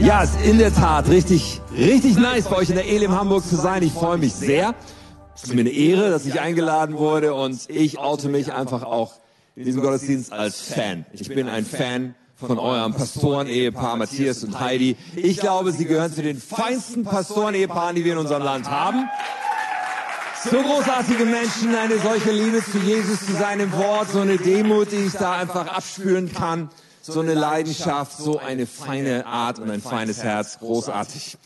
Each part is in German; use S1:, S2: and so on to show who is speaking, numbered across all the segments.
S1: Ja, ist in der Tat richtig, richtig nice bei euch in der Elim Hamburg zu sein. Ich freue mich sehr. Es ist mir eine Ehre, dass ich eingeladen wurde und ich oute mich einfach auch in diesem Gottesdienst als Fan. Ich bin ein Fan von eurem Pastoren-Ehepaar Matthias und Heidi. Ich glaube, sie gehören zu den feinsten Pastoren-Ehepaaren, die wir in unserem Land haben. So großartige Menschen, eine solche Liebe zu Jesus, zu seinem Wort, so eine Demut, die ich da einfach abspüren kann, so eine Leidenschaft, so eine feine Art und ein feines Herz, großartig.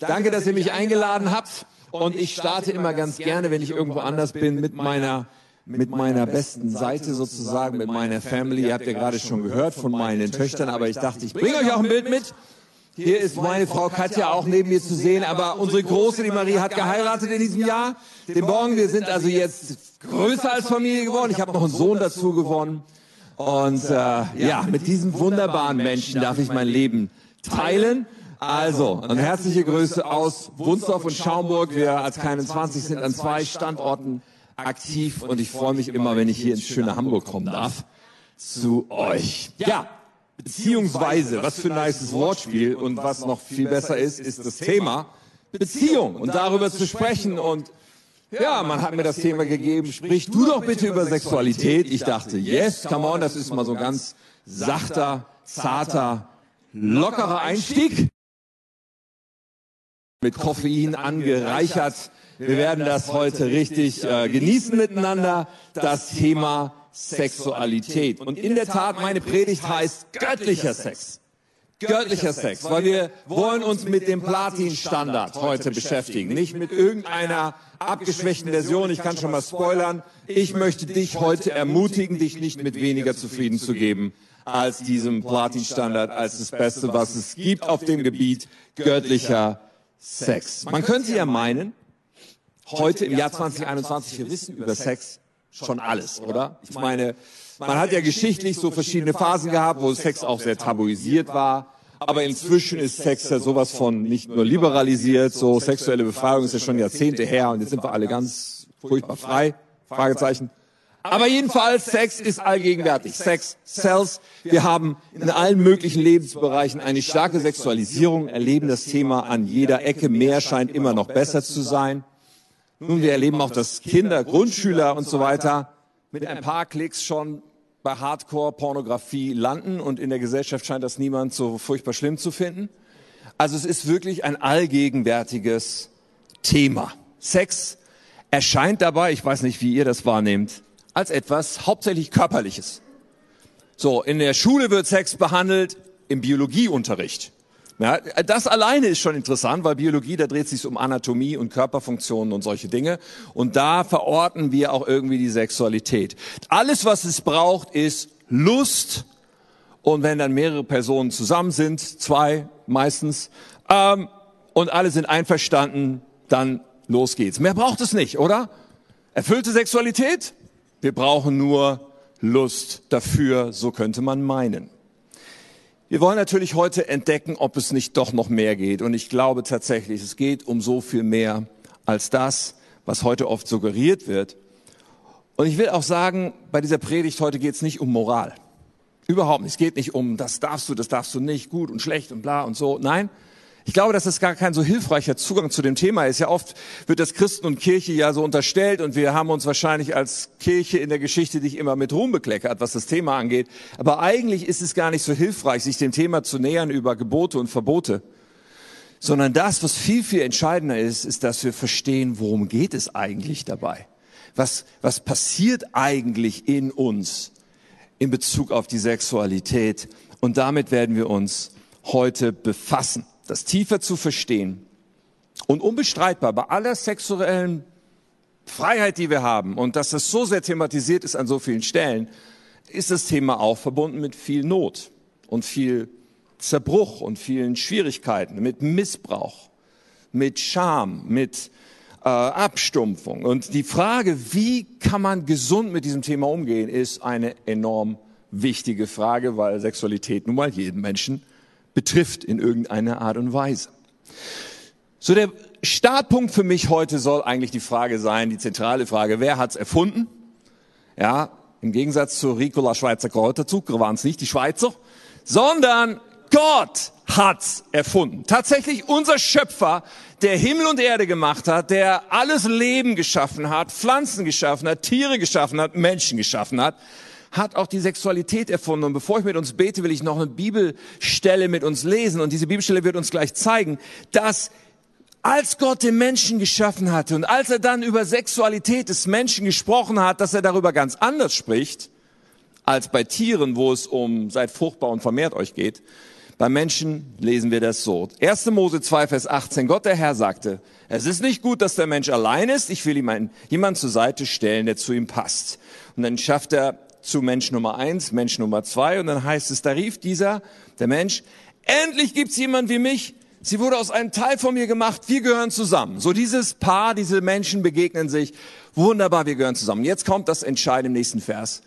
S1: Danke, dass ihr mich eingeladen habt und ich starte immer ganz gerne, wenn ich irgendwo anders bin, mit meiner mit meiner besten Seite sozusagen, mit meiner Family. Ihr habt ja gerade schon gehört von meinen Töchtern, aber ich dachte, ich bringe euch auch ein Bild mit. Hier ist meine Frau Katja auch neben mir zu sehen, aber unsere Große, die Marie, hat geheiratet in diesem Jahr. Den Morgen, wir sind also jetzt größer als Familie geworden. Ich habe noch einen Sohn dazu gewonnen. Und äh, ja, mit diesem wunderbaren Menschen darf ich mein Leben teilen. Also, eine herzliche Grüße aus Wunsdorf und Schaumburg. Wir als Keinen 20 sind an zwei Standorten aktiv und ich freue mich immer, wenn ich hier ins schöne Hamburg kommen darf, zu euch. Ja, beziehungsweise, was für ein nices Wortspiel und was noch viel besser ist, ist das Thema Beziehung und darüber zu sprechen und ja, man hat mir das Thema gegeben, sprich du doch bitte über Sexualität. Ich dachte, yes, come on, das ist mal so ganz sachter, zarter, lockerer Einstieg. Mit Koffein angereichert. Wir werden das heute richtig äh, genießen miteinander, das Thema Sexualität. Und in der Tat, meine Predigt heißt göttlicher Sex. Göttlicher Sex, weil wir wollen uns mit dem Platin-Standard heute beschäftigen, nicht mit irgendeiner abgeschwächten Version. Ich kann schon mal spoilern. Ich möchte dich heute ermutigen, dich nicht mit weniger zufrieden zu geben als diesem Platin-Standard, als das Beste, was es gibt auf dem Gebiet göttlicher Sex. Man könnte ja meinen, heute im Jahr 2021, wir wissen über Sex schon alles, oder? Ich meine, man hat ja geschichtlich so verschiedene Phasen gehabt, wo Sex auch sehr tabuisiert war. Aber inzwischen ist Sex ja sowas von nicht nur liberalisiert, so sexuelle Befreiung ist ja schon Jahrzehnte her und jetzt sind wir alle ganz furchtbar frei. Fragezeichen. Aber jedenfalls, Sex ist allgegenwärtig. Sex sells. Wir haben in allen möglichen Lebensbereichen eine starke Sexualisierung, erleben das Thema an jeder Ecke. Mehr scheint immer noch besser zu sein. Nun, wir erleben auch, dass Kinder, Grundschüler und so weiter mit ein paar Klicks schon bei Hardcore-Pornografie landen und in der Gesellschaft scheint das niemand so furchtbar schlimm zu finden. Also es ist wirklich ein allgegenwärtiges Thema. Sex erscheint dabei, ich weiß nicht, wie ihr das wahrnehmt, als etwas hauptsächlich körperliches. So, in der Schule wird Sex behandelt, im Biologieunterricht. Ja, das alleine ist schon interessant, weil Biologie, da dreht sich um Anatomie und Körperfunktionen und solche Dinge. Und da verorten wir auch irgendwie die Sexualität. Alles, was es braucht, ist Lust. Und wenn dann mehrere Personen zusammen sind, zwei meistens, ähm, und alle sind einverstanden, dann los geht's. Mehr braucht es nicht, oder? Erfüllte Sexualität? Wir brauchen nur Lust dafür, so könnte man meinen. Wir wollen natürlich heute entdecken, ob es nicht doch noch mehr geht. Und ich glaube tatsächlich, es geht um so viel mehr als das, was heute oft suggeriert wird. Und ich will auch sagen, bei dieser Predigt heute geht es nicht um Moral. Überhaupt nicht. Es geht nicht um, das darfst du, das darfst du nicht, gut und schlecht und bla und so. Nein, ich glaube, dass das gar kein so hilfreicher Zugang zu dem Thema ist. Ja, oft wird das Christen und Kirche ja so unterstellt und wir haben uns wahrscheinlich als Kirche in der Geschichte nicht immer mit Ruhm bekleckert, was das Thema angeht. Aber eigentlich ist es gar nicht so hilfreich, sich dem Thema zu nähern über Gebote und Verbote. Sondern das, was viel, viel entscheidender ist, ist, dass wir verstehen, worum geht es eigentlich dabei? Was, was passiert eigentlich in uns in Bezug auf die Sexualität? Und damit werden wir uns heute befassen das tiefer zu verstehen. Und unbestreitbar bei aller sexuellen Freiheit, die wir haben und dass das so sehr thematisiert ist an so vielen Stellen, ist das Thema auch verbunden mit viel Not und viel Zerbruch und vielen Schwierigkeiten, mit Missbrauch, mit Scham, mit äh, Abstumpfung. Und die Frage, wie kann man gesund mit diesem Thema umgehen, ist eine enorm wichtige Frage, weil Sexualität nun mal jeden Menschen betrifft in irgendeiner Art und Weise. So der Startpunkt für mich heute soll eigentlich die Frage sein, die zentrale Frage, wer hat's erfunden? Ja, im Gegensatz zu Ricola Schweizer Kräuterzug waren es nicht die Schweizer, sondern Gott hat's erfunden. Tatsächlich unser Schöpfer, der Himmel und Erde gemacht hat, der alles Leben geschaffen hat, Pflanzen geschaffen hat, Tiere geschaffen hat, Menschen geschaffen hat, hat auch die Sexualität erfunden. Und bevor ich mit uns bete, will ich noch eine Bibelstelle mit uns lesen. Und diese Bibelstelle wird uns gleich zeigen, dass als Gott den Menschen geschaffen hatte und als er dann über Sexualität des Menschen gesprochen hat, dass er darüber ganz anders spricht, als bei Tieren, wo es um seid fruchtbar und vermehrt euch geht. Bei Menschen lesen wir das so. 1. Mose 2, Vers 18. Gott der Herr sagte, es ist nicht gut, dass der Mensch allein ist. Ich will ihm einen, jemand zur Seite stellen, der zu ihm passt. Und dann schafft er zu Mensch Nummer eins, Mensch Nummer zwei und dann heißt es, da rief dieser, der Mensch, endlich gibt's jemand wie mich. Sie wurde aus einem Teil von mir gemacht. Wir gehören zusammen. So dieses Paar, diese Menschen begegnen sich. Wunderbar, wir gehören zusammen. Jetzt kommt das Entscheidende im nächsten Vers.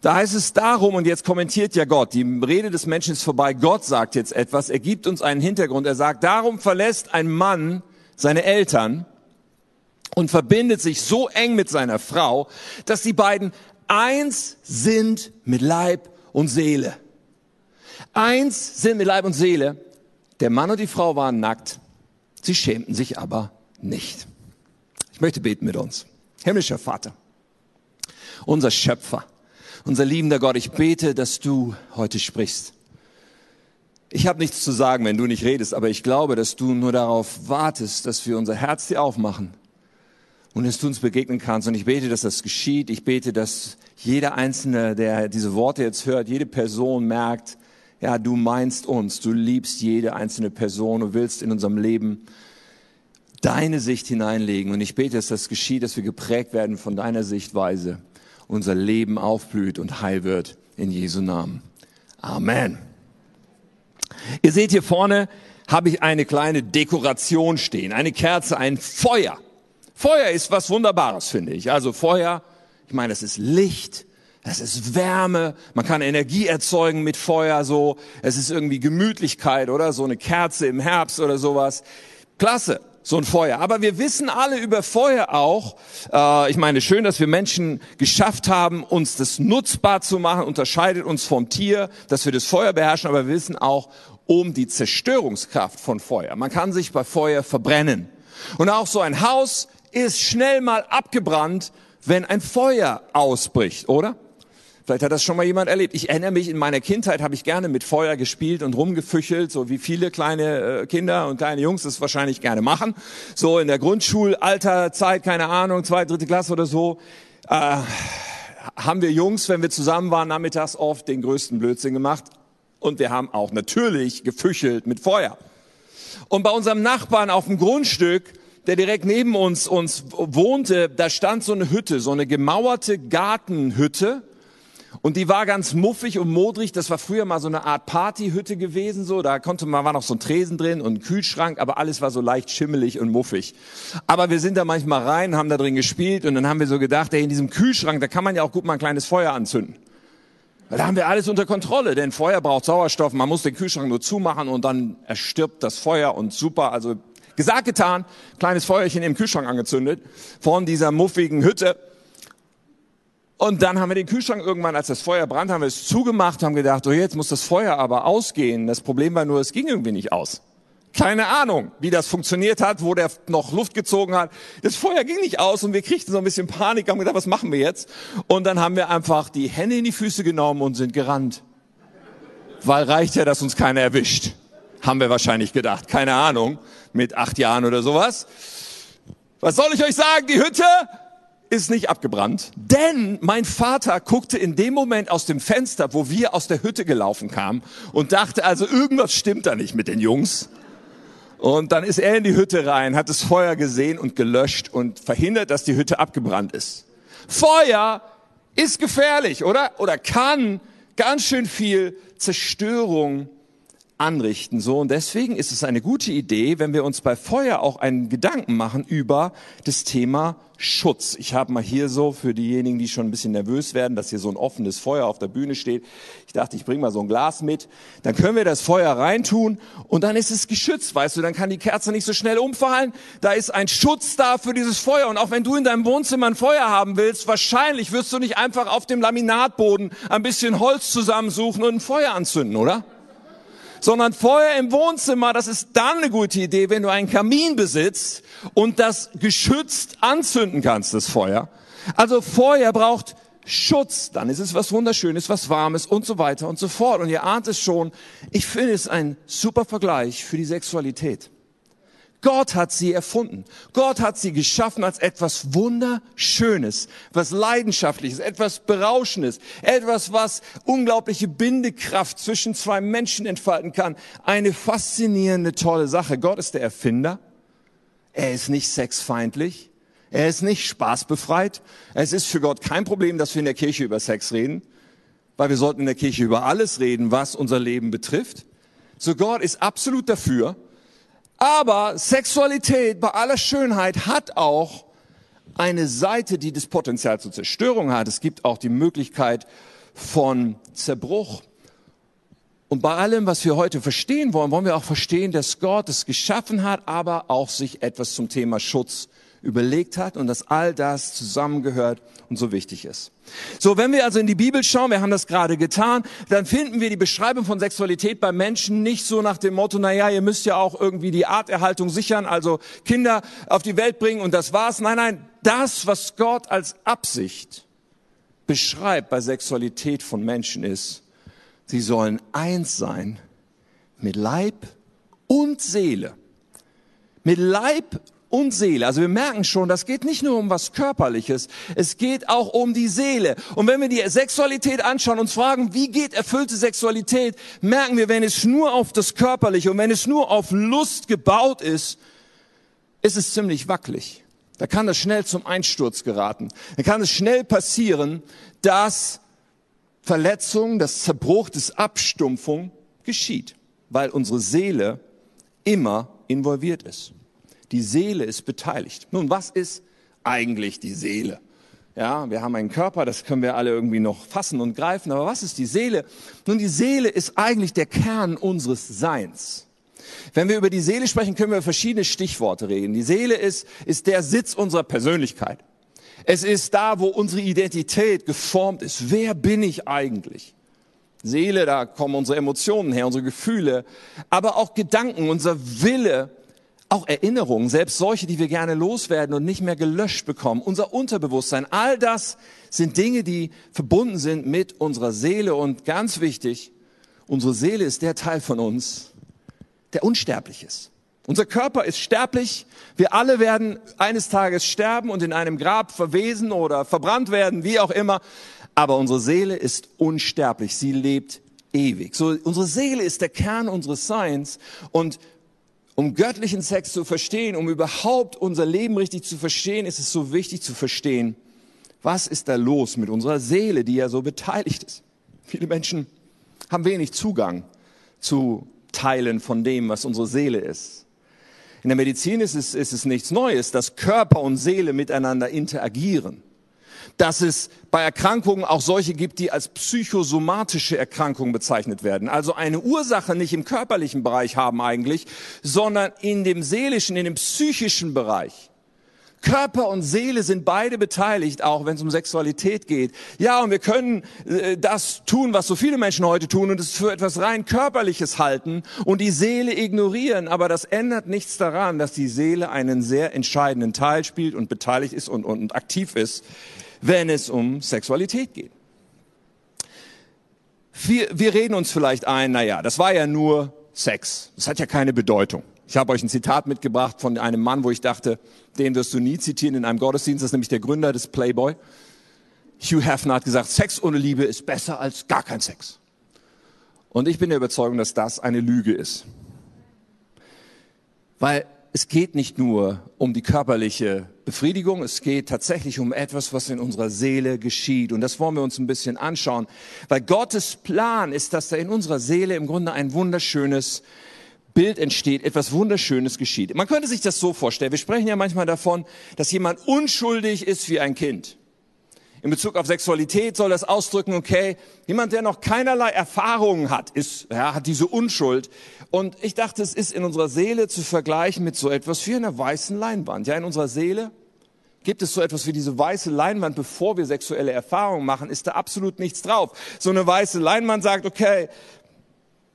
S1: Da heißt es darum, und jetzt kommentiert ja Gott, die Rede des Menschen ist vorbei, Gott sagt jetzt etwas, er gibt uns einen Hintergrund, er sagt, darum verlässt ein Mann seine Eltern und verbindet sich so eng mit seiner Frau, dass die beiden eins sind mit Leib und Seele. Eins sind mit Leib und Seele. Der Mann und die Frau waren nackt. Sie schämten sich aber nicht. Ich möchte beten mit uns. Himmlischer Vater, unser Schöpfer, unser liebender Gott, ich bete, dass du heute sprichst. Ich habe nichts zu sagen, wenn du nicht redest, aber ich glaube, dass du nur darauf wartest, dass wir unser Herz dir aufmachen und dass du uns begegnen kannst. Und ich bete, dass das geschieht. Ich bete, dass jeder Einzelne, der diese Worte jetzt hört, jede Person merkt, ja, du meinst uns, du liebst jede einzelne Person und willst in unserem Leben deine Sicht hineinlegen. Und ich bete, dass das geschieht, dass wir geprägt werden von deiner Sichtweise, unser Leben aufblüht und heil wird in Jesu Namen. Amen. Ihr seht hier vorne, habe ich eine kleine Dekoration stehen, eine Kerze, ein Feuer. Feuer ist was Wunderbares, finde ich. Also Feuer, ich meine, es ist Licht, es ist Wärme, man kann Energie erzeugen mit Feuer, so. Es ist irgendwie Gemütlichkeit, oder? So eine Kerze im Herbst oder sowas. Klasse, so ein Feuer. Aber wir wissen alle über Feuer auch, äh, ich meine, schön, dass wir Menschen geschafft haben, uns das nutzbar zu machen, unterscheidet uns vom Tier, dass wir das Feuer beherrschen, aber wir wissen auch um die Zerstörungskraft von Feuer. Man kann sich bei Feuer verbrennen. Und auch so ein Haus ist schnell mal abgebrannt, wenn ein Feuer ausbricht, oder? Vielleicht hat das schon mal jemand erlebt. Ich erinnere mich, in meiner Kindheit habe ich gerne mit Feuer gespielt und rumgefüchelt, so wie viele kleine äh, Kinder und kleine Jungs das wahrscheinlich gerne machen. So in der Grundschulalterzeit, keine Ahnung, zweite, dritte Klasse oder so, äh, haben wir Jungs, wenn wir zusammen waren, nachmittags oft den größten Blödsinn gemacht. Und wir haben auch natürlich gefüchelt mit Feuer. Und bei unserem Nachbarn auf dem Grundstück der direkt neben uns, uns wohnte, da stand so eine Hütte, so eine gemauerte Gartenhütte. Und die war ganz muffig und modrig. Das war früher mal so eine Art Partyhütte gewesen, so. Da konnte man, war noch so ein Tresen drin und ein Kühlschrank, aber alles war so leicht schimmelig und muffig. Aber wir sind da manchmal rein, haben da drin gespielt und dann haben wir so gedacht, ey, in diesem Kühlschrank, da kann man ja auch gut mal ein kleines Feuer anzünden. Da haben wir alles unter Kontrolle, denn Feuer braucht Sauerstoff. Man muss den Kühlschrank nur zumachen und dann erstirbt das Feuer und super. Also Gesagt, getan, kleines Feuerchen im Kühlschrank angezündet von dieser muffigen Hütte. Und dann haben wir den Kühlschrank irgendwann, als das Feuer brannte, haben wir es zugemacht, haben gedacht, oh jetzt muss das Feuer aber ausgehen. Das Problem war nur, es ging irgendwie nicht aus. Keine Ahnung, wie das funktioniert hat, wo der noch Luft gezogen hat. Das Feuer ging nicht aus und wir kriegten so ein bisschen Panik, haben gedacht, was machen wir jetzt? Und dann haben wir einfach die Hände in die Füße genommen und sind gerannt. Weil reicht ja, dass uns keiner erwischt. Haben wir wahrscheinlich gedacht. Keine Ahnung mit acht Jahren oder sowas. Was soll ich euch sagen? Die Hütte ist nicht abgebrannt, denn mein Vater guckte in dem Moment aus dem Fenster, wo wir aus der Hütte gelaufen kamen und dachte, also irgendwas stimmt da nicht mit den Jungs. Und dann ist er in die Hütte rein, hat das Feuer gesehen und gelöscht und verhindert, dass die Hütte abgebrannt ist. Feuer ist gefährlich, oder? Oder kann ganz schön viel Zerstörung anrichten. So und deswegen ist es eine gute Idee, wenn wir uns bei Feuer auch einen Gedanken machen über das Thema Schutz. Ich habe mal hier so für diejenigen, die schon ein bisschen nervös werden, dass hier so ein offenes Feuer auf der Bühne steht. Ich dachte, ich bringe mal so ein Glas mit. Dann können wir das Feuer reintun und dann ist es geschützt, weißt du, dann kann die Kerze nicht so schnell umfallen. Da ist ein Schutz da für dieses Feuer und auch wenn du in deinem Wohnzimmer ein Feuer haben willst, wahrscheinlich wirst du nicht einfach auf dem Laminatboden ein bisschen Holz zusammensuchen und ein Feuer anzünden, oder? Sondern Feuer im Wohnzimmer, das ist dann eine gute Idee, wenn du einen Kamin besitzt und das geschützt anzünden kannst, das Feuer. Also Feuer braucht Schutz, dann ist es was Wunderschönes, was Warmes und so weiter und so fort. Und ihr ahnt es schon, ich finde es ein super Vergleich für die Sexualität. Gott hat sie erfunden. Gott hat sie geschaffen als etwas Wunderschönes, was Leidenschaftliches, etwas Berauschendes, etwas, was unglaubliche Bindekraft zwischen zwei Menschen entfalten kann. Eine faszinierende, tolle Sache. Gott ist der Erfinder. Er ist nicht sexfeindlich. Er ist nicht spaßbefreit. Es ist für Gott kein Problem, dass wir in der Kirche über Sex reden, weil wir sollten in der Kirche über alles reden, was unser Leben betrifft. So Gott ist absolut dafür, aber Sexualität bei aller Schönheit hat auch eine Seite, die das Potenzial zur Zerstörung hat. Es gibt auch die Möglichkeit von Zerbruch. Und bei allem, was wir heute verstehen wollen, wollen wir auch verstehen, dass Gott es geschaffen hat, aber auch sich etwas zum Thema Schutz überlegt hat und dass all das zusammengehört und so wichtig ist. So, wenn wir also in die Bibel schauen, wir haben das gerade getan, dann finden wir die Beschreibung von Sexualität bei Menschen nicht so nach dem Motto, na ja, ihr müsst ja auch irgendwie die Arterhaltung sichern, also Kinder auf die Welt bringen und das war's. Nein, nein, das, was Gott als Absicht beschreibt bei Sexualität von Menschen ist, sie sollen eins sein mit Leib und Seele. Mit Leib und Seele. Also wir merken schon, das geht nicht nur um was Körperliches, es geht auch um die Seele. Und wenn wir die Sexualität anschauen, uns fragen, wie geht erfüllte Sexualität, merken wir, wenn es nur auf das Körperliche und wenn es nur auf Lust gebaut ist, ist es ziemlich wackelig. Da kann es schnell zum Einsturz geraten. Da kann es schnell passieren, dass Verletzung, das Zerbruch, das Abstumpfung geschieht, weil unsere Seele immer involviert ist. Die Seele ist beteiligt. Nun, was ist eigentlich die Seele? Ja, wir haben einen Körper, das können wir alle irgendwie noch fassen und greifen, aber was ist die Seele? Nun, die Seele ist eigentlich der Kern unseres Seins. Wenn wir über die Seele sprechen, können wir verschiedene Stichworte reden. Die Seele ist, ist der Sitz unserer Persönlichkeit. Es ist da, wo unsere Identität geformt ist. Wer bin ich eigentlich? Seele, da kommen unsere Emotionen her, unsere Gefühle, aber auch Gedanken, unser Wille, auch Erinnerungen, selbst solche, die wir gerne loswerden und nicht mehr gelöscht bekommen, unser Unterbewusstsein, all das sind Dinge, die verbunden sind mit unserer Seele und ganz wichtig, unsere Seele ist der Teil von uns, der unsterblich ist. Unser Körper ist sterblich. Wir alle werden eines Tages sterben und in einem Grab verwesen oder verbrannt werden, wie auch immer. Aber unsere Seele ist unsterblich. Sie lebt ewig. So, unsere Seele ist der Kern unseres Seins und um göttlichen Sex zu verstehen, um überhaupt unser Leben richtig zu verstehen, ist es so wichtig zu verstehen, was ist da los mit unserer Seele, die ja so beteiligt ist. Viele Menschen haben wenig Zugang zu Teilen von dem, was unsere Seele ist. In der Medizin ist es, ist es nichts Neues, dass Körper und Seele miteinander interagieren dass es bei Erkrankungen auch solche gibt, die als psychosomatische Erkrankungen bezeichnet werden. Also eine Ursache nicht im körperlichen Bereich haben eigentlich, sondern in dem seelischen, in dem psychischen Bereich. Körper und Seele sind beide beteiligt, auch wenn es um Sexualität geht. Ja, und wir können äh, das tun, was so viele Menschen heute tun, und es für etwas rein körperliches halten und die Seele ignorieren. Aber das ändert nichts daran, dass die Seele einen sehr entscheidenden Teil spielt und beteiligt ist und, und aktiv ist wenn es um Sexualität geht. Wir, wir reden uns vielleicht ein, na ja, das war ja nur Sex. Das hat ja keine Bedeutung. Ich habe euch ein Zitat mitgebracht von einem Mann, wo ich dachte, den wirst du nie zitieren in einem Gottesdienst. Das ist nämlich der Gründer des Playboy. Hugh Hefner hat gesagt, Sex ohne Liebe ist besser als gar kein Sex. Und ich bin der Überzeugung, dass das eine Lüge ist. Weil es geht nicht nur um die körperliche Befriedigung, es geht tatsächlich um etwas, was in unserer Seele geschieht. Und das wollen wir uns ein bisschen anschauen, weil Gottes Plan ist, dass da in unserer Seele im Grunde ein wunderschönes Bild entsteht, etwas Wunderschönes geschieht. Man könnte sich das so vorstellen. Wir sprechen ja manchmal davon, dass jemand unschuldig ist wie ein Kind in Bezug auf Sexualität soll das ausdrücken, okay, jemand, der noch keinerlei Erfahrungen hat, ist, ja, hat diese Unschuld. Und ich dachte, es ist in unserer Seele zu vergleichen mit so etwas wie einer weißen Leinwand. Ja, in unserer Seele gibt es so etwas wie diese weiße Leinwand, bevor wir sexuelle Erfahrungen machen, ist da absolut nichts drauf. So eine weiße Leinwand sagt, okay,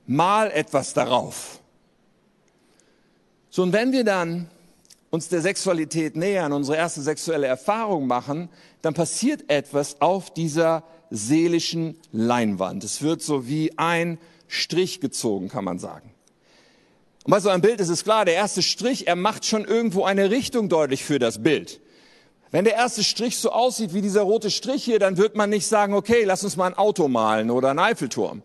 S1: mal etwas darauf. So, und wenn wir dann uns der Sexualität nähern, unsere erste sexuelle Erfahrung machen, dann passiert etwas auf dieser seelischen Leinwand. Es wird so wie ein Strich gezogen, kann man sagen. Und bei so einem Bild ist es klar, der erste Strich, er macht schon irgendwo eine Richtung deutlich für das Bild. Wenn der erste Strich so aussieht wie dieser rote Strich hier, dann wird man nicht sagen, okay, lass uns mal ein Auto malen oder einen Eiffelturm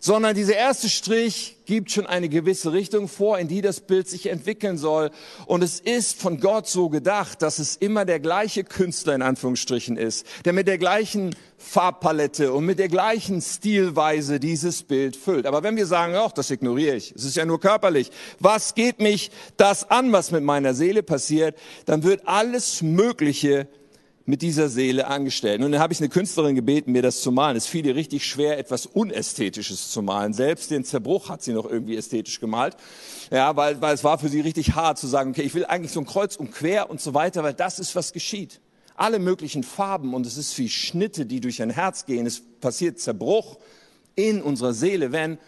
S1: sondern dieser erste Strich gibt schon eine gewisse Richtung vor, in die das Bild sich entwickeln soll. Und es ist von Gott so gedacht, dass es immer der gleiche Künstler in Anführungsstrichen ist, der mit der gleichen Farbpalette und mit der gleichen Stilweise dieses Bild füllt. Aber wenn wir sagen, ach, das ignoriere ich, es ist ja nur körperlich, was geht mich das an, was mit meiner Seele passiert, dann wird alles Mögliche mit dieser Seele angestellt. Und dann habe ich eine Künstlerin gebeten, mir das zu malen. Es fiel ihr richtig schwer, etwas Unästhetisches zu malen. Selbst den Zerbruch hat sie noch irgendwie ästhetisch gemalt. Ja, weil, weil es war für sie richtig hart zu sagen, okay, ich will eigentlich so ein Kreuz und quer und so weiter, weil das ist, was geschieht. Alle möglichen Farben und es ist wie Schnitte, die durch ein Herz gehen. Es passiert Zerbruch in unserer Seele, wenn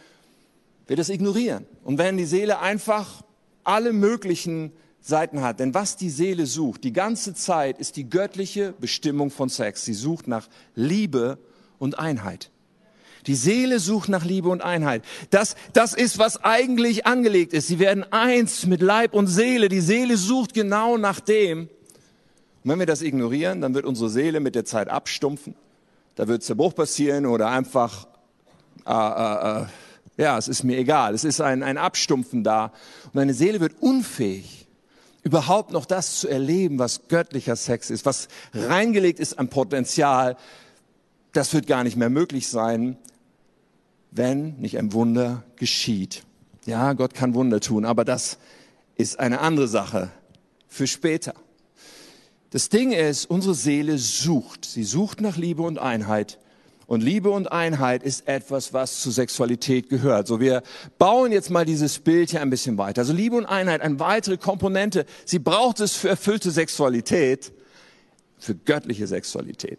S1: wir das ignorieren. Und wenn die Seele einfach alle möglichen Seiten hat. Denn was die Seele sucht, die ganze Zeit, ist die göttliche Bestimmung von Sex. Sie sucht nach Liebe und Einheit. Die Seele sucht nach Liebe und Einheit. Das, das ist, was eigentlich angelegt ist. Sie werden eins mit Leib und Seele. Die Seele sucht genau nach dem. Und wenn wir das ignorieren, dann wird unsere Seele mit der Zeit abstumpfen. Da wird Zerbruch passieren oder einfach, äh, äh, äh, ja, es ist mir egal. Es ist ein, ein Abstumpfen da. Und deine Seele wird unfähig, überhaupt noch das zu erleben, was göttlicher Sex ist, was reingelegt ist an Potenzial, das wird gar nicht mehr möglich sein, wenn nicht ein Wunder geschieht. Ja, Gott kann Wunder tun, aber das ist eine andere Sache für später. Das Ding ist, unsere Seele sucht. Sie sucht nach Liebe und Einheit. Und Liebe und Einheit ist etwas, was zu Sexualität gehört. So, wir bauen jetzt mal dieses Bild hier ein bisschen weiter. Also Liebe und Einheit, eine weitere Komponente. Sie braucht es für erfüllte Sexualität, für göttliche Sexualität.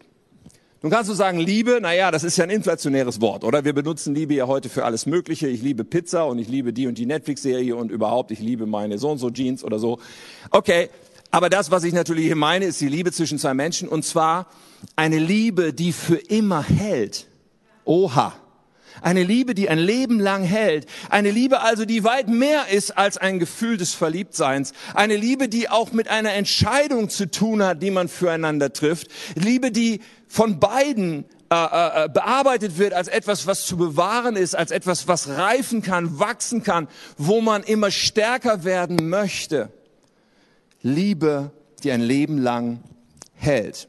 S1: Nun kannst du sagen, Liebe, naja, das ist ja ein inflationäres Wort, oder? Wir benutzen Liebe ja heute für alles Mögliche. Ich liebe Pizza und ich liebe die und die Netflix-Serie und überhaupt, ich liebe meine so und so Jeans oder so. Okay, aber das, was ich natürlich hier meine, ist die Liebe zwischen zwei Menschen und zwar eine Liebe, die für immer hält. Oha. Eine Liebe, die ein Leben lang hält. Eine Liebe also, die weit mehr ist als ein Gefühl des Verliebtseins. Eine Liebe, die auch mit einer Entscheidung zu tun hat, die man füreinander trifft. Liebe, die von beiden äh, äh, äh bearbeitet wird als etwas, was zu bewahren ist, als etwas, was reifen kann, wachsen kann, wo man immer stärker werden möchte. Liebe, die ein Leben lang hält.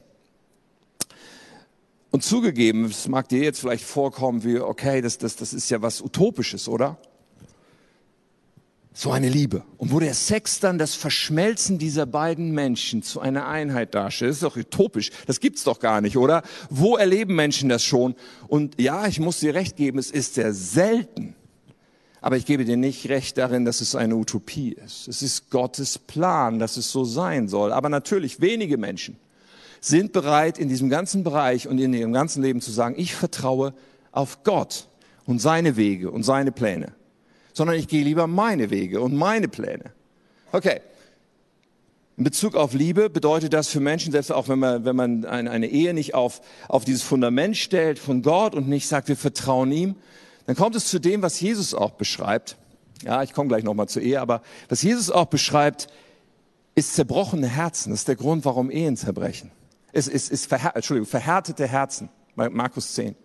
S1: Und zugegeben, es mag dir jetzt vielleicht vorkommen wie, okay, das, das, das ist ja was Utopisches, oder? So eine Liebe. Und wo der Sex dann das Verschmelzen dieser beiden Menschen zu einer Einheit darstellt, das ist doch utopisch. Das gibt's doch gar nicht, oder? Wo erleben Menschen das schon? Und ja, ich muss dir recht geben, es ist sehr selten. Aber ich gebe dir nicht recht darin, dass es eine Utopie ist. Es ist Gottes Plan, dass es so sein soll. Aber natürlich, wenige Menschen sind bereit, in diesem ganzen Bereich und in ihrem ganzen Leben zu sagen, ich vertraue auf Gott und seine Wege und seine Pläne. Sondern ich gehe lieber meine Wege und meine Pläne. Okay. In Bezug auf Liebe bedeutet das für Menschen, selbst auch wenn man, wenn man eine Ehe nicht auf, auf dieses Fundament stellt von Gott und nicht sagt, wir vertrauen ihm, dann kommt es zu dem, was Jesus auch beschreibt. Ja, ich komme gleich nochmal zur Ehe, aber was Jesus auch beschreibt, ist zerbrochene Herzen. Das ist der Grund, warum Ehen zerbrechen. Es ist, ist verhär, Entschuldigung, verhärtete Herzen, Markus 10.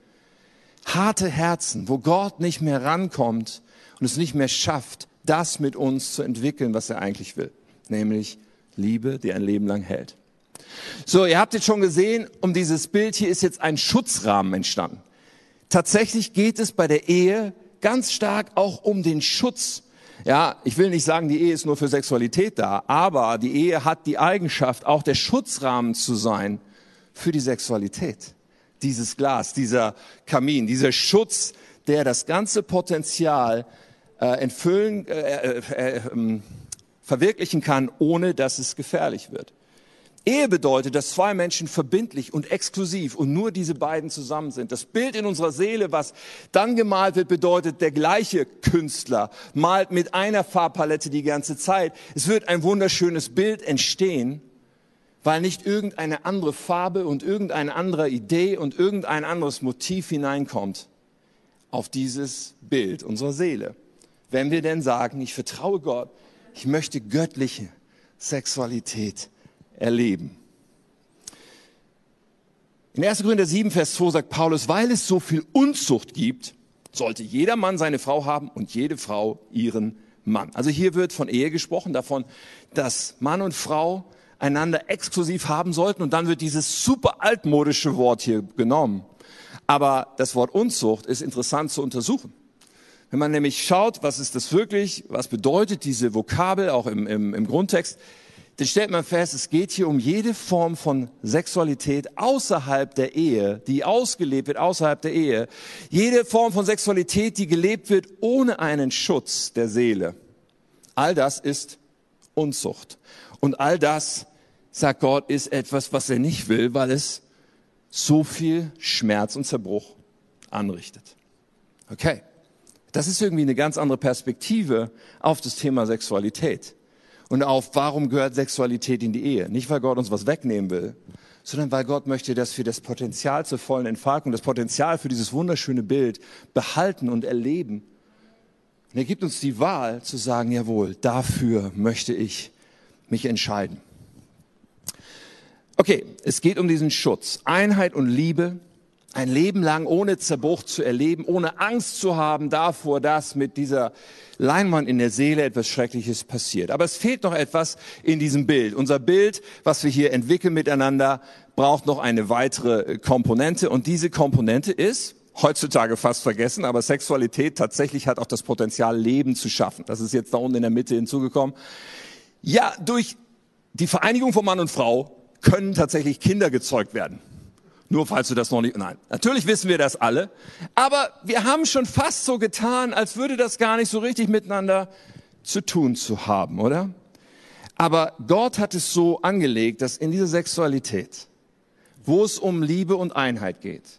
S1: Harte Herzen, wo Gott nicht mehr rankommt und es nicht mehr schafft, das mit uns zu entwickeln, was er eigentlich will. Nämlich Liebe, die ein Leben lang hält. So, ihr habt jetzt schon gesehen, um dieses Bild hier ist jetzt ein Schutzrahmen entstanden. Tatsächlich geht es bei der Ehe ganz stark auch um den Schutz. Ja, ich will nicht sagen, die Ehe ist nur für Sexualität da, aber die Ehe hat die Eigenschaft, auch der Schutzrahmen zu sein für die Sexualität. Dieses Glas, dieser Kamin, dieser Schutz, der das ganze Potenzial äh, entfüllen, äh, äh, äh, ähm, verwirklichen kann, ohne dass es gefährlich wird. Ehe bedeutet, dass zwei Menschen verbindlich und exklusiv und nur diese beiden zusammen sind. Das Bild in unserer Seele, was dann gemalt wird, bedeutet, der gleiche Künstler malt mit einer Farbpalette die ganze Zeit. Es wird ein wunderschönes Bild entstehen, weil nicht irgendeine andere Farbe und irgendeine andere Idee und irgendein anderes Motiv hineinkommt auf dieses Bild unserer Seele. Wenn wir denn sagen, ich vertraue Gott, ich möchte göttliche Sexualität erleben. In 1. Korinther 7, Vers 2 sagt Paulus, weil es so viel Unzucht gibt, sollte jeder Mann seine Frau haben und jede Frau ihren Mann. Also hier wird von Ehe gesprochen, davon, dass Mann und Frau einander exklusiv haben sollten und dann wird dieses super altmodische Wort hier genommen. Aber das Wort Unzucht ist interessant zu untersuchen. Wenn man nämlich schaut, was ist das wirklich, was bedeutet diese Vokabel auch im, im, im Grundtext, dann stellt man fest, es geht hier um jede Form von Sexualität außerhalb der Ehe, die ausgelebt wird außerhalb der Ehe. Jede Form von Sexualität, die gelebt wird ohne einen Schutz der Seele. All das ist Unzucht. Und all das, sagt Gott, ist etwas, was er nicht will, weil es so viel Schmerz und Zerbruch anrichtet. Okay. Das ist irgendwie eine ganz andere Perspektive auf das Thema Sexualität und auf, warum gehört Sexualität in die Ehe. Nicht, weil Gott uns was wegnehmen will, sondern weil Gott möchte, dass wir das Potenzial zur vollen Entfaltung, das Potenzial für dieses wunderschöne Bild behalten und erleben. Und er gibt uns die Wahl zu sagen, jawohl, dafür möchte ich mich entscheiden. Okay, es geht um diesen Schutz. Einheit und Liebe ein Leben lang ohne Zerbruch zu erleben, ohne Angst zu haben davor, dass mit dieser Leinwand in der Seele etwas Schreckliches passiert. Aber es fehlt noch etwas in diesem Bild. Unser Bild, was wir hier entwickeln miteinander, braucht noch eine weitere Komponente. Und diese Komponente ist, heutzutage fast vergessen, aber Sexualität tatsächlich hat auch das Potenzial, Leben zu schaffen. Das ist jetzt da unten in der Mitte hinzugekommen. Ja, durch die Vereinigung von Mann und Frau können tatsächlich Kinder gezeugt werden. Nur falls du das noch nicht, nein. Natürlich wissen wir das alle. Aber wir haben schon fast so getan, als würde das gar nicht so richtig miteinander zu tun zu haben, oder? Aber Gott hat es so angelegt, dass in dieser Sexualität, wo es um Liebe und Einheit geht,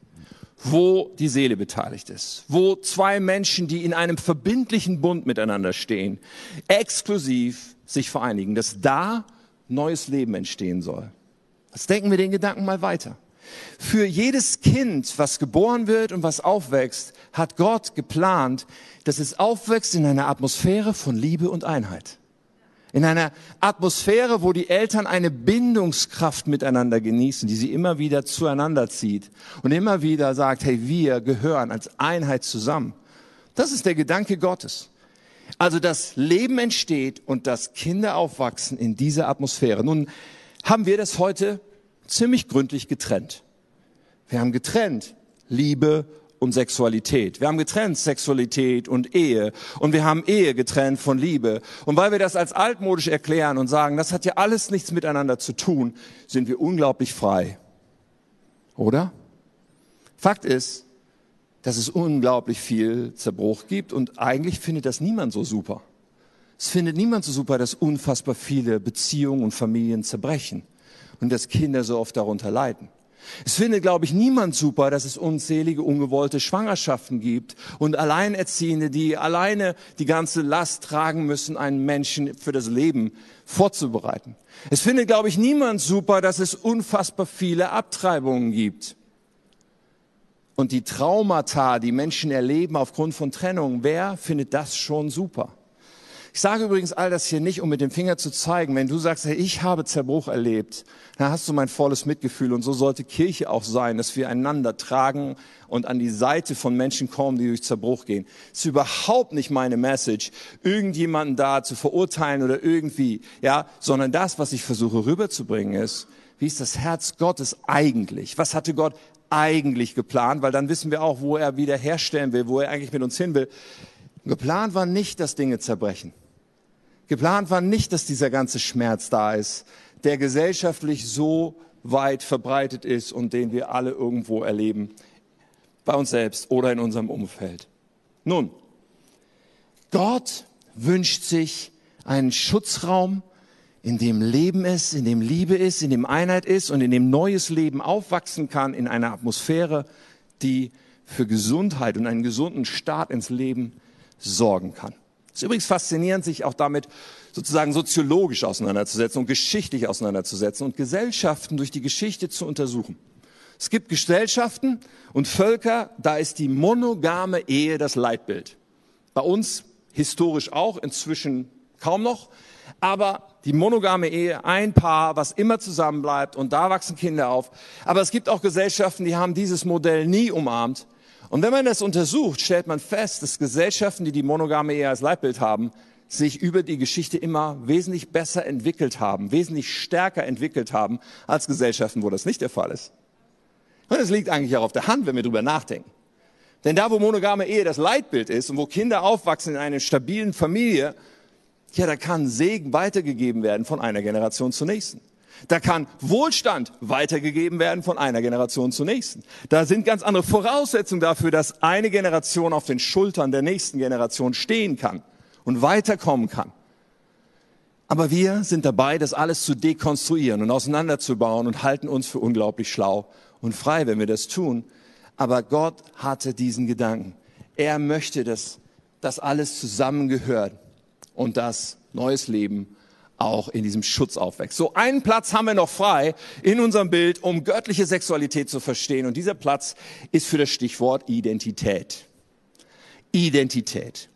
S1: wo die Seele beteiligt ist, wo zwei Menschen, die in einem verbindlichen Bund miteinander stehen, exklusiv sich vereinigen, dass da neues Leben entstehen soll. Jetzt denken wir den Gedanken mal weiter. Für jedes Kind, was geboren wird und was aufwächst, hat Gott geplant, dass es aufwächst in einer Atmosphäre von Liebe und Einheit. In einer Atmosphäre, wo die Eltern eine Bindungskraft miteinander genießen, die sie immer wieder zueinander zieht und immer wieder sagt, hey, wir gehören als Einheit zusammen. Das ist der Gedanke Gottes. Also das Leben entsteht und dass Kinder aufwachsen in dieser Atmosphäre. Nun haben wir das heute ziemlich gründlich getrennt. Wir haben getrennt Liebe und Sexualität. Wir haben getrennt Sexualität und Ehe. Und wir haben Ehe getrennt von Liebe. Und weil wir das als altmodisch erklären und sagen, das hat ja alles nichts miteinander zu tun, sind wir unglaublich frei. Oder? Fakt ist, dass es unglaublich viel Zerbruch gibt und eigentlich findet das niemand so super. Es findet niemand so super, dass unfassbar viele Beziehungen und Familien zerbrechen und dass Kinder so oft darunter leiden. Es findet, glaube ich, niemand super, dass es unzählige ungewollte Schwangerschaften gibt und Alleinerziehende, die alleine die ganze Last tragen müssen, einen Menschen für das Leben vorzubereiten. Es findet, glaube ich, niemand super, dass es unfassbar viele Abtreibungen gibt. Und die Traumata, die Menschen erleben aufgrund von Trennung, wer findet das schon super? Ich sage übrigens all das hier nicht, um mit dem Finger zu zeigen. Wenn du sagst, hey, ich habe Zerbruch erlebt, dann hast du mein volles Mitgefühl. Und so sollte Kirche auch sein, dass wir einander tragen und an die Seite von Menschen kommen, die durch Zerbruch gehen. Es ist überhaupt nicht meine Message, irgendjemanden da zu verurteilen oder irgendwie, ja, sondern das, was ich versuche rüberzubringen ist, wie ist das Herz Gottes eigentlich? Was hatte Gott eigentlich geplant? Weil dann wissen wir auch, wo er wiederherstellen will, wo er eigentlich mit uns hin will. Geplant war nicht, dass Dinge zerbrechen. Geplant war nicht, dass dieser ganze Schmerz da ist, der gesellschaftlich so weit verbreitet ist und den wir alle irgendwo erleben, bei uns selbst oder in unserem Umfeld. Nun, Gott wünscht sich einen Schutzraum, in dem Leben ist, in dem Liebe ist, in dem Einheit ist und in dem neues Leben aufwachsen kann, in einer Atmosphäre, die für Gesundheit und einen gesunden Start ins Leben sorgen kann. Es ist übrigens faszinierend, sich auch damit sozusagen soziologisch auseinanderzusetzen und geschichtlich auseinanderzusetzen und Gesellschaften durch die Geschichte zu untersuchen. Es gibt Gesellschaften und Völker, da ist die monogame Ehe das Leitbild. Bei uns historisch auch, inzwischen kaum noch. Aber die monogame Ehe, ein Paar, was immer zusammen bleibt und da wachsen Kinder auf. Aber es gibt auch Gesellschaften, die haben dieses Modell nie umarmt. Und wenn man das untersucht, stellt man fest, dass Gesellschaften, die die monogame Ehe als Leitbild haben, sich über die Geschichte immer wesentlich besser entwickelt haben, wesentlich stärker entwickelt haben als Gesellschaften, wo das nicht der Fall ist. Und es liegt eigentlich auch auf der Hand, wenn wir drüber nachdenken. Denn da, wo monogame Ehe das Leitbild ist und wo Kinder aufwachsen in einer stabilen Familie, ja, da kann Segen weitergegeben werden von einer Generation zur nächsten. Da kann Wohlstand weitergegeben werden von einer Generation zur nächsten. Da sind ganz andere Voraussetzungen dafür, dass eine Generation auf den Schultern der nächsten Generation stehen kann und weiterkommen kann. Aber wir sind dabei, das alles zu dekonstruieren und auseinanderzubauen und halten uns für unglaublich schlau und frei, wenn wir das tun. Aber Gott hatte diesen Gedanken. Er möchte, dass das alles zusammengehört und das neues Leben auch in diesem Schutz aufwächst. So einen Platz haben wir noch frei in unserem Bild, um göttliche Sexualität zu verstehen. Und dieser Platz ist für das Stichwort Identität. Identität.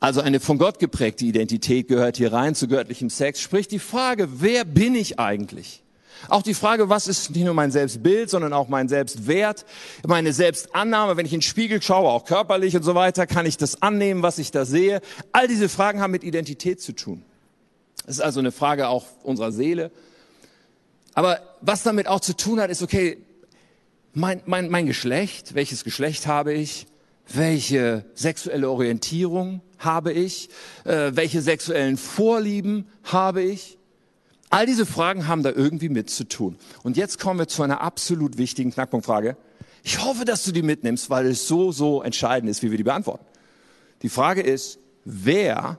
S1: Also eine von Gott geprägte Identität gehört hier rein zu göttlichem Sex. Sprich die Frage, wer bin ich eigentlich? Auch die Frage, was ist nicht nur mein Selbstbild, sondern auch mein Selbstwert, meine Selbstannahme, wenn ich in den Spiegel schaue, auch körperlich und so weiter, kann ich das annehmen, was ich da sehe? All diese Fragen haben mit Identität zu tun. Es ist also eine Frage auch unserer Seele. Aber was damit auch zu tun hat, ist, okay, mein, mein, mein Geschlecht, welches Geschlecht habe ich? Welche sexuelle Orientierung habe ich? Äh, welche sexuellen Vorlieben habe ich? All diese Fragen haben da irgendwie mit zu tun. Und jetzt kommen wir zu einer absolut wichtigen Knackpunktfrage. Ich hoffe, dass du die mitnimmst, weil es so, so entscheidend ist, wie wir die beantworten. Die Frage ist, wer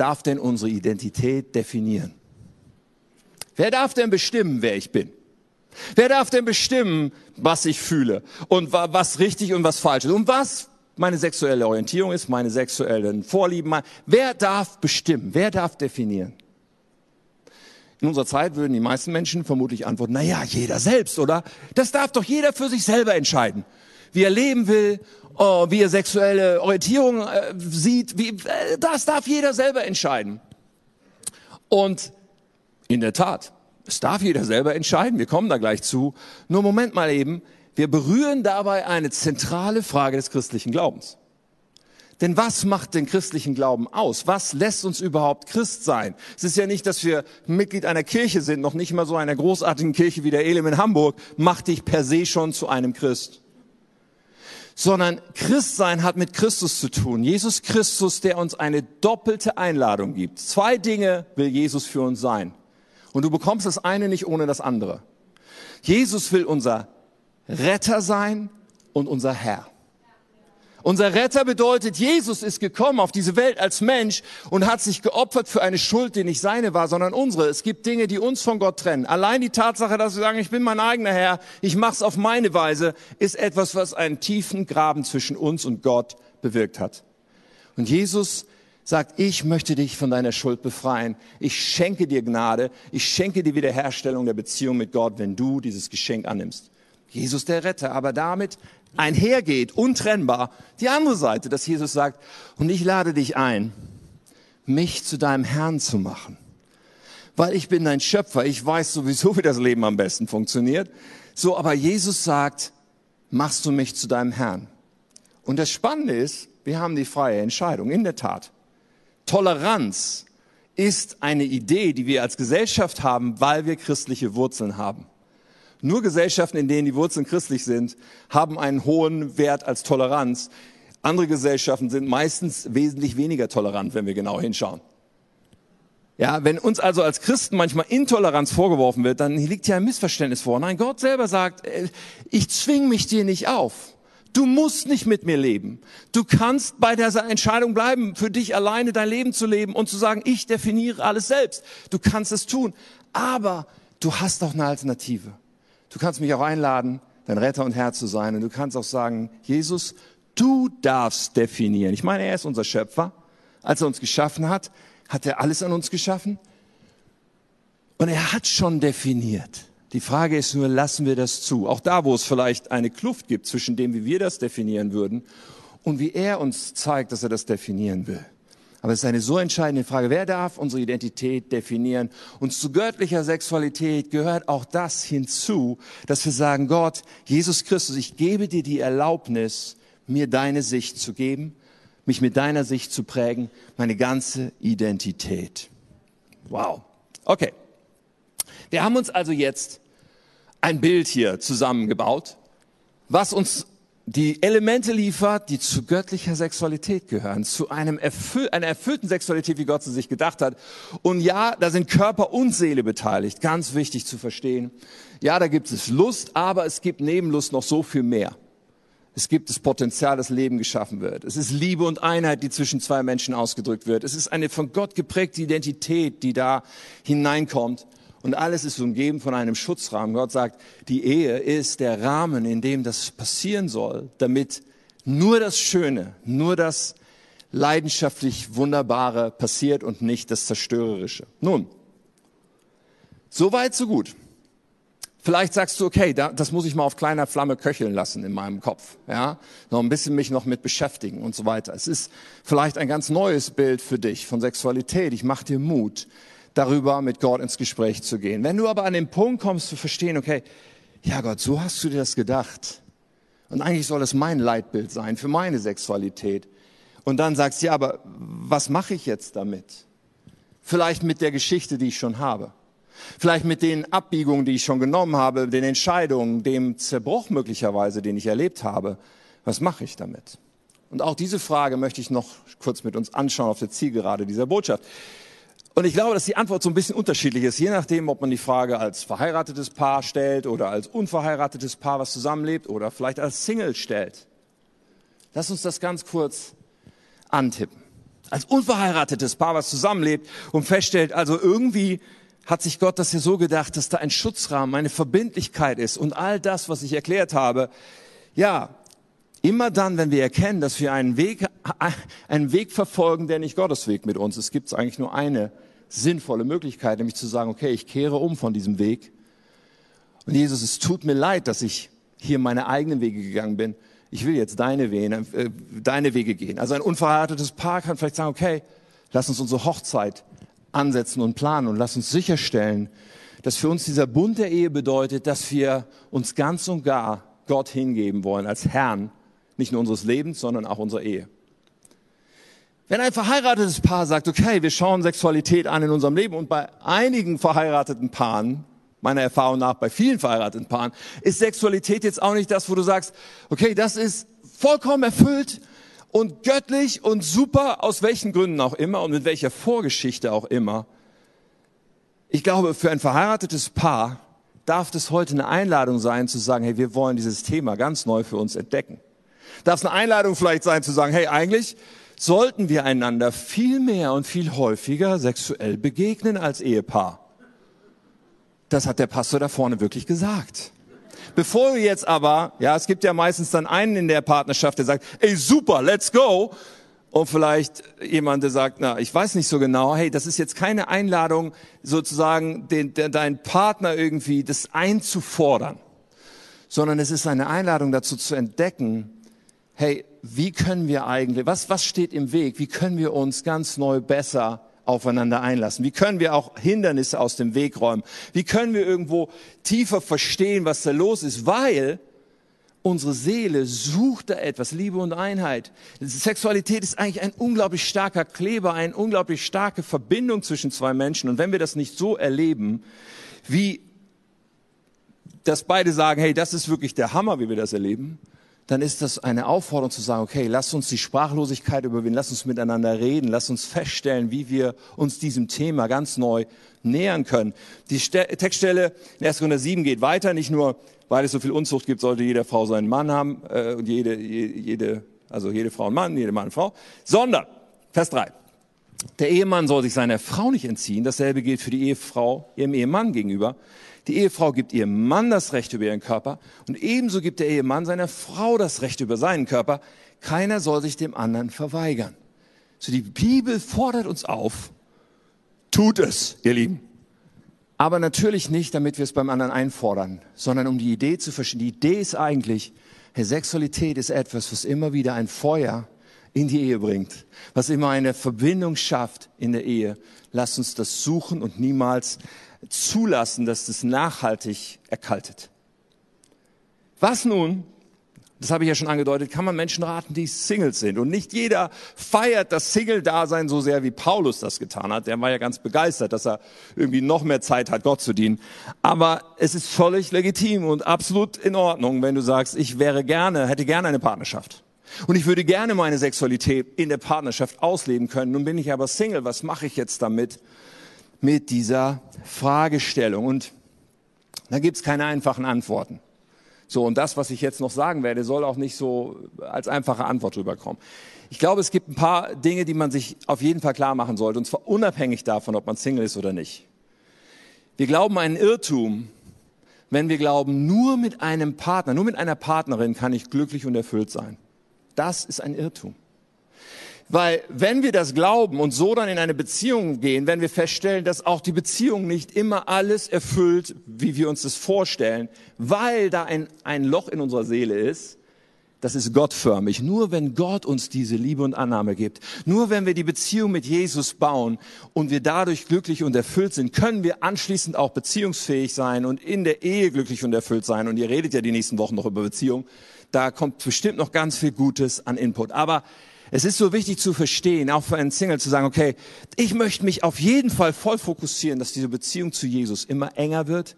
S1: darf denn unsere Identität definieren? Wer darf denn bestimmen, wer ich bin? Wer darf denn bestimmen, was ich fühle und was richtig und was falsch ist und was meine sexuelle Orientierung ist, meine sexuellen Vorlieben? Wer darf bestimmen? Wer darf definieren? In unserer Zeit würden die meisten Menschen vermutlich antworten, na ja, jeder selbst, oder? Das darf doch jeder für sich selber entscheiden. Wie er leben will, oh, wie er sexuelle Orientierung äh, sieht, wie, äh, das darf jeder selber entscheiden. Und in der Tat, es darf jeder selber entscheiden. Wir kommen da gleich zu. Nur Moment mal eben. Wir berühren dabei eine zentrale Frage des christlichen Glaubens. Denn was macht den christlichen Glauben aus? Was lässt uns überhaupt Christ sein? Es ist ja nicht, dass wir Mitglied einer Kirche sind, noch nicht mal so einer großartigen Kirche wie der Elim in Hamburg, macht dich per se schon zu einem Christ. Sondern Christsein hat mit Christus zu tun. Jesus Christus, der uns eine doppelte Einladung gibt. Zwei Dinge will Jesus für uns sein. Und du bekommst das eine nicht ohne das andere. Jesus will unser Retter sein und unser Herr. Unser Retter bedeutet, Jesus ist gekommen auf diese Welt als Mensch und hat sich geopfert für eine Schuld, die nicht seine war, sondern unsere. Es gibt Dinge, die uns von Gott trennen. Allein die Tatsache, dass wir sagen, ich bin mein eigener Herr, ich mach's auf meine Weise, ist etwas, was einen tiefen Graben zwischen uns und Gott bewirkt hat. Und Jesus sagt, ich möchte dich von deiner Schuld befreien. Ich schenke dir Gnade. Ich schenke dir Wiederherstellung der Beziehung mit Gott, wenn du dieses Geschenk annimmst. Jesus der Retter, aber damit einhergeht, untrennbar, die andere Seite, dass Jesus sagt, und ich lade dich ein, mich zu deinem Herrn zu machen. Weil ich bin dein Schöpfer, ich weiß sowieso, wie das Leben am besten funktioniert. So, aber Jesus sagt, machst du mich zu deinem Herrn. Und das Spannende ist, wir haben die freie Entscheidung, in der Tat. Toleranz ist eine Idee, die wir als Gesellschaft haben, weil wir christliche Wurzeln haben. Nur Gesellschaften, in denen die Wurzeln christlich sind, haben einen hohen Wert als Toleranz. Andere Gesellschaften sind meistens wesentlich weniger tolerant, wenn wir genau hinschauen. Ja, wenn uns also als Christen manchmal Intoleranz vorgeworfen wird, dann liegt ja ein Missverständnis vor. Nein, Gott selber sagt, äh, ich zwing mich dir nicht auf. Du musst nicht mit mir leben. Du kannst bei dieser Entscheidung bleiben, für dich alleine dein Leben zu leben und zu sagen, ich definiere alles selbst. Du kannst es tun. Aber du hast auch eine Alternative. Du kannst mich auch einladen, dein Retter und Herr zu sein. Und du kannst auch sagen, Jesus, du darfst definieren. Ich meine, er ist unser Schöpfer. Als er uns geschaffen hat, hat er alles an uns geschaffen. Und er hat schon definiert. Die Frage ist nur, lassen wir das zu? Auch da, wo es vielleicht eine Kluft gibt zwischen dem, wie wir das definieren würden und wie er uns zeigt, dass er das definieren will. Aber es ist eine so entscheidende Frage. Wer darf unsere Identität definieren? Und zu göttlicher Sexualität gehört auch das hinzu, dass wir sagen, Gott, Jesus Christus, ich gebe dir die Erlaubnis, mir deine Sicht zu geben, mich mit deiner Sicht zu prägen, meine ganze Identität. Wow. Okay. Wir haben uns also jetzt ein Bild hier zusammengebaut, was uns die Elemente liefert, die zu göttlicher Sexualität gehören, zu einem erfüll einer erfüllten Sexualität, wie Gott sie sich gedacht hat. Und ja, da sind Körper und Seele beteiligt, ganz wichtig zu verstehen. Ja, da gibt es Lust, aber es gibt neben Lust noch so viel mehr. Es gibt das Potenzial, dass Leben geschaffen wird. Es ist Liebe und Einheit, die zwischen zwei Menschen ausgedrückt wird. Es ist eine von Gott geprägte Identität, die da hineinkommt. Und alles ist umgeben von einem Schutzrahmen. Gott sagt, die Ehe ist der Rahmen, in dem das passieren soll, damit nur das Schöne, nur das leidenschaftlich Wunderbare passiert und nicht das Zerstörerische. Nun, so weit, so gut. Vielleicht sagst du, okay, das muss ich mal auf kleiner Flamme köcheln lassen in meinem Kopf, ja, noch ein bisschen mich noch mit beschäftigen und so weiter. Es ist vielleicht ein ganz neues Bild für dich von Sexualität. Ich mache dir Mut darüber mit Gott ins Gespräch zu gehen. Wenn du aber an den Punkt kommst zu verstehen, okay, ja Gott, so hast du dir das gedacht. Und eigentlich soll es mein Leitbild sein für meine Sexualität. Und dann sagst du, ja, aber was mache ich jetzt damit? Vielleicht mit der Geschichte, die ich schon habe. Vielleicht mit den Abbiegungen, die ich schon genommen habe, den Entscheidungen, dem Zerbruch möglicherweise, den ich erlebt habe. Was mache ich damit? Und auch diese Frage möchte ich noch kurz mit uns anschauen auf der Zielgerade dieser Botschaft. Und ich glaube, dass die Antwort so ein bisschen unterschiedlich ist, je nachdem, ob man die Frage als verheiratetes Paar stellt oder als unverheiratetes Paar, was zusammenlebt oder vielleicht als Single stellt. Lass uns das ganz kurz antippen. Als unverheiratetes Paar, was zusammenlebt und feststellt, also irgendwie hat sich Gott das hier so gedacht, dass da ein Schutzrahmen, eine Verbindlichkeit ist und all das, was ich erklärt habe. Ja, Immer dann, wenn wir erkennen, dass wir einen Weg, einen Weg verfolgen, der nicht Gottes Weg mit uns ist, gibt es eigentlich nur eine sinnvolle Möglichkeit, nämlich zu sagen, okay, ich kehre um von diesem Weg. Und Jesus, es tut mir leid, dass ich hier meine eigenen Wege gegangen bin. Ich will jetzt deine Wege, äh, deine Wege gehen. Also ein unverheiratetes Paar kann vielleicht sagen, okay, lass uns unsere Hochzeit ansetzen und planen und lass uns sicherstellen, dass für uns dieser Bund der Ehe bedeutet, dass wir uns ganz und gar Gott hingeben wollen als Herrn nicht nur unseres Lebens, sondern auch unserer Ehe. Wenn ein verheiratetes Paar sagt, okay, wir schauen Sexualität an in unserem Leben und bei einigen verheirateten Paaren, meiner Erfahrung nach bei vielen verheirateten Paaren, ist Sexualität jetzt auch nicht das, wo du sagst, okay, das ist vollkommen erfüllt und göttlich und super, aus welchen Gründen auch immer und mit welcher Vorgeschichte auch immer. Ich glaube, für ein verheiratetes Paar darf das heute eine Einladung sein, zu sagen, hey, wir wollen dieses Thema ganz neu für uns entdecken. Darf es eine Einladung vielleicht sein zu sagen, hey, eigentlich sollten wir einander viel mehr und viel häufiger sexuell begegnen als Ehepaar. Das hat der Pastor da vorne wirklich gesagt. Bevor wir jetzt aber, ja, es gibt ja meistens dann einen in der Partnerschaft, der sagt, ey, super, let's go. Und vielleicht jemand, der sagt, na, ich weiß nicht so genau, hey, das ist jetzt keine Einladung, sozusagen den, den, deinen Partner irgendwie das einzufordern, sondern es ist eine Einladung dazu zu entdecken, hey, wie können wir eigentlich, was, was steht im Weg? Wie können wir uns ganz neu besser aufeinander einlassen? Wie können wir auch Hindernisse aus dem Weg räumen? Wie können wir irgendwo tiefer verstehen, was da los ist? Weil unsere Seele sucht da etwas, Liebe und Einheit. Sexualität ist eigentlich ein unglaublich starker Kleber, eine unglaublich starke Verbindung zwischen zwei Menschen. Und wenn wir das nicht so erleben, wie dass beide sagen, hey, das ist wirklich der Hammer, wie wir das erleben, dann ist das eine Aufforderung zu sagen, okay, lass uns die Sprachlosigkeit überwinden, lass uns miteinander reden, lass uns feststellen, wie wir uns diesem Thema ganz neu nähern können. Die Textstelle in 1. Korinther 7 geht weiter, nicht nur weil es so viel Unzucht gibt, sollte jede Frau seinen Mann haben äh, und jede, jede, also jede Frau einen Mann, jede Mann eine Frau. Sondern, Vers 3. Der Ehemann soll sich seiner Frau nicht entziehen. Dasselbe gilt für die Ehefrau ihrem Ehemann gegenüber. Die Ehefrau gibt ihrem Mann das Recht über ihren Körper und ebenso gibt der Ehemann seiner Frau das Recht über seinen Körper. Keiner soll sich dem anderen verweigern. So die Bibel fordert uns auf, tut es, ihr Lieben. Aber natürlich nicht, damit wir es beim anderen einfordern, sondern um die Idee zu verstehen. Die Idee ist eigentlich, Herr, Sexualität ist etwas, was immer wieder ein Feuer in die Ehe bringt, was immer eine Verbindung schafft in der Ehe. Lasst uns das suchen und niemals zulassen, dass das nachhaltig erkaltet. Was nun, das habe ich ja schon angedeutet, kann man Menschen raten, die Singles sind. Und nicht jeder feiert das Single-Dasein so sehr, wie Paulus das getan hat. Der war ja ganz begeistert, dass er irgendwie noch mehr Zeit hat, Gott zu dienen. Aber es ist völlig legitim und absolut in Ordnung, wenn du sagst, ich wäre gerne, hätte gerne eine Partnerschaft. Und ich würde gerne meine Sexualität in der Partnerschaft ausleben können. Nun bin ich aber Single. Was mache ich jetzt damit? Mit dieser Fragestellung. Und da gibt's keine einfachen Antworten. So, und das, was ich jetzt noch sagen werde, soll auch nicht so als einfache Antwort rüberkommen. Ich glaube, es gibt ein paar Dinge, die man sich auf jeden Fall klar machen sollte, und zwar unabhängig davon, ob man Single ist oder nicht. Wir glauben einen Irrtum, wenn wir glauben, nur mit einem Partner, nur mit einer Partnerin kann ich glücklich und erfüllt sein. Das ist ein Irrtum. Weil wenn wir das glauben und so dann in eine Beziehung gehen, wenn wir feststellen, dass auch die Beziehung nicht immer alles erfüllt, wie wir uns das vorstellen, weil da ein, ein Loch in unserer Seele ist, das ist gottförmig. Nur wenn Gott uns diese Liebe und Annahme gibt, nur wenn wir die Beziehung mit Jesus bauen und wir dadurch glücklich und erfüllt sind, können wir anschließend auch beziehungsfähig sein und in der Ehe glücklich und erfüllt sein. Und ihr redet ja die nächsten Wochen noch über Beziehung. Da kommt bestimmt noch ganz viel Gutes an Input. Aber es ist so wichtig zu verstehen, auch für einen Single zu sagen, okay, ich möchte mich auf jeden Fall voll fokussieren, dass diese Beziehung zu Jesus immer enger wird,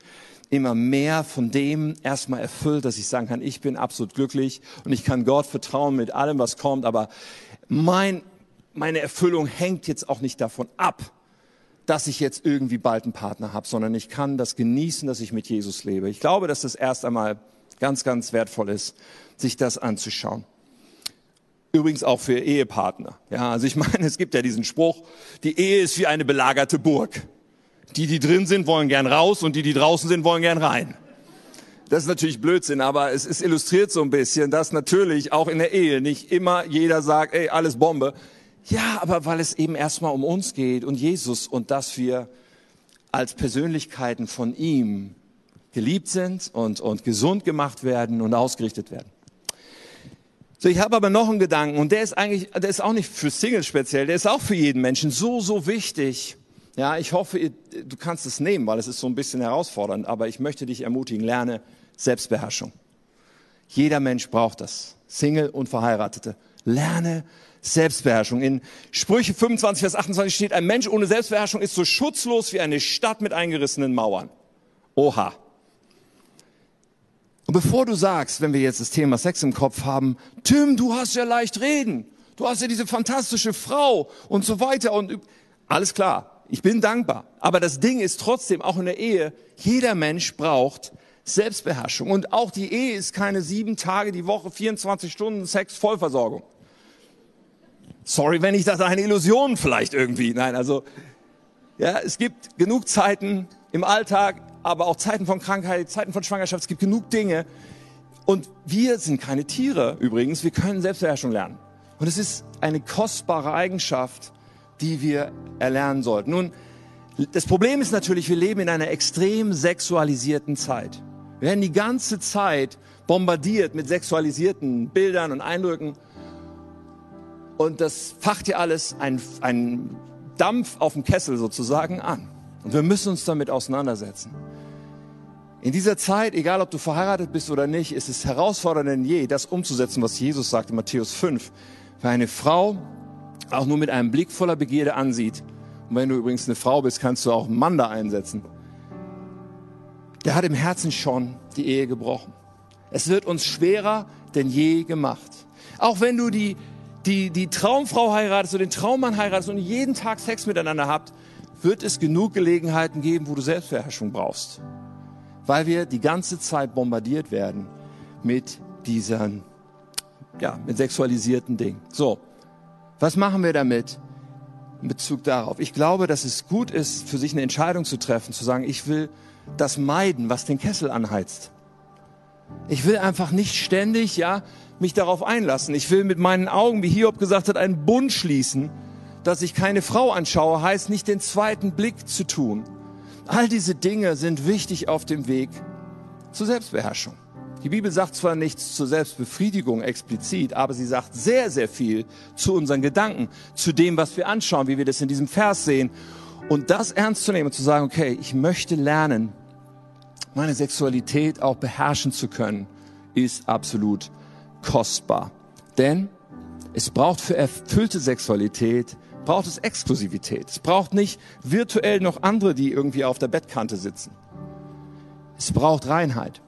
S1: immer mehr von dem erstmal erfüllt, dass ich sagen kann, ich bin absolut glücklich und ich kann Gott vertrauen mit allem, was kommt, aber mein, meine Erfüllung hängt jetzt auch nicht davon ab, dass ich jetzt irgendwie bald einen Partner habe, sondern ich kann das genießen, dass ich mit Jesus lebe. Ich glaube, dass das erst einmal ganz, ganz wertvoll ist, sich das anzuschauen. Übrigens auch für Ehepartner. Ja, also ich meine, es gibt ja diesen Spruch, die Ehe ist wie eine belagerte Burg. Die, die drin sind, wollen gern raus und die, die draußen sind, wollen gern rein. Das ist natürlich Blödsinn, aber es ist illustriert so ein bisschen, dass natürlich auch in der Ehe nicht immer jeder sagt, ey, alles Bombe. Ja, aber weil es eben erstmal um uns geht und Jesus und dass wir als Persönlichkeiten von ihm geliebt sind und, und gesund gemacht werden und ausgerichtet werden. So, ich habe aber noch einen Gedanken und der ist eigentlich, der ist auch nicht für Singles speziell, der ist auch für jeden Menschen so, so wichtig. Ja, ich hoffe, du kannst es nehmen, weil es ist so ein bisschen herausfordernd, aber ich möchte dich ermutigen, lerne Selbstbeherrschung. Jeder Mensch braucht das. Single und Verheiratete. Lerne Selbstbeherrschung. In Sprüche 25, Vers 28 steht, ein Mensch ohne Selbstbeherrschung ist so schutzlos wie eine Stadt mit eingerissenen Mauern. Oha. Und bevor du sagst, wenn wir jetzt das Thema Sex im Kopf haben, Tim, du hast ja leicht reden, du hast ja diese fantastische Frau und so weiter und alles klar, ich bin dankbar. Aber das Ding ist trotzdem, auch in der Ehe, jeder Mensch braucht Selbstbeherrschung. Und auch die Ehe ist keine sieben Tage die Woche, 24 Stunden Sex Vollversorgung. Sorry, wenn ich das eine Illusion vielleicht irgendwie. Nein, also, ja, es gibt genug Zeiten im Alltag, aber auch Zeiten von Krankheit, Zeiten von Schwangerschaft. Es gibt genug Dinge. Und wir sind keine Tiere übrigens. Wir können Selbstbeherrschung lernen. Und es ist eine kostbare Eigenschaft, die wir erlernen sollten. Nun, das Problem ist natürlich, wir leben in einer extrem sexualisierten Zeit. Wir werden die ganze Zeit bombardiert mit sexualisierten Bildern und Eindrücken. Und das facht ja alles einen Dampf auf dem Kessel sozusagen an. Und wir müssen uns damit auseinandersetzen. In dieser Zeit, egal ob du verheiratet bist oder nicht, ist es herausfordernder denn je, das umzusetzen, was Jesus sagt in Matthäus 5. Wer eine Frau auch nur mit einem Blick voller Begierde ansieht, und wenn du übrigens eine Frau bist, kannst du auch einen Mann da einsetzen, der hat im Herzen schon die Ehe gebrochen. Es wird uns schwerer denn je gemacht. Auch wenn du die, die, die Traumfrau heiratest oder den Traummann heiratest und jeden Tag Sex miteinander habt, wird es genug Gelegenheiten geben, wo du Selbstbeherrschung brauchst weil wir die ganze Zeit bombardiert werden mit diesen, ja, mit sexualisierten Dingen. So, was machen wir damit in Bezug darauf? Ich glaube, dass es gut ist, für sich eine Entscheidung zu treffen, zu sagen, ich will das meiden, was den Kessel anheizt. Ich will einfach nicht ständig, ja, mich darauf einlassen. Ich will mit meinen Augen, wie Hiob gesagt hat, einen Bund schließen, dass ich keine Frau anschaue, heißt nicht den zweiten Blick zu tun. All diese Dinge sind wichtig auf dem Weg zur Selbstbeherrschung. Die Bibel sagt zwar nichts zur Selbstbefriedigung explizit, aber sie sagt sehr, sehr viel zu unseren Gedanken, zu dem, was wir anschauen, wie wir das in diesem Vers sehen. Und das ernst zu nehmen und zu sagen, okay, ich möchte lernen, meine Sexualität auch beherrschen zu können, ist absolut kostbar. Denn es braucht für erfüllte Sexualität, braucht es Exklusivität. Es braucht nicht virtuell noch andere, die irgendwie auf der Bettkante sitzen. Es braucht Reinheit.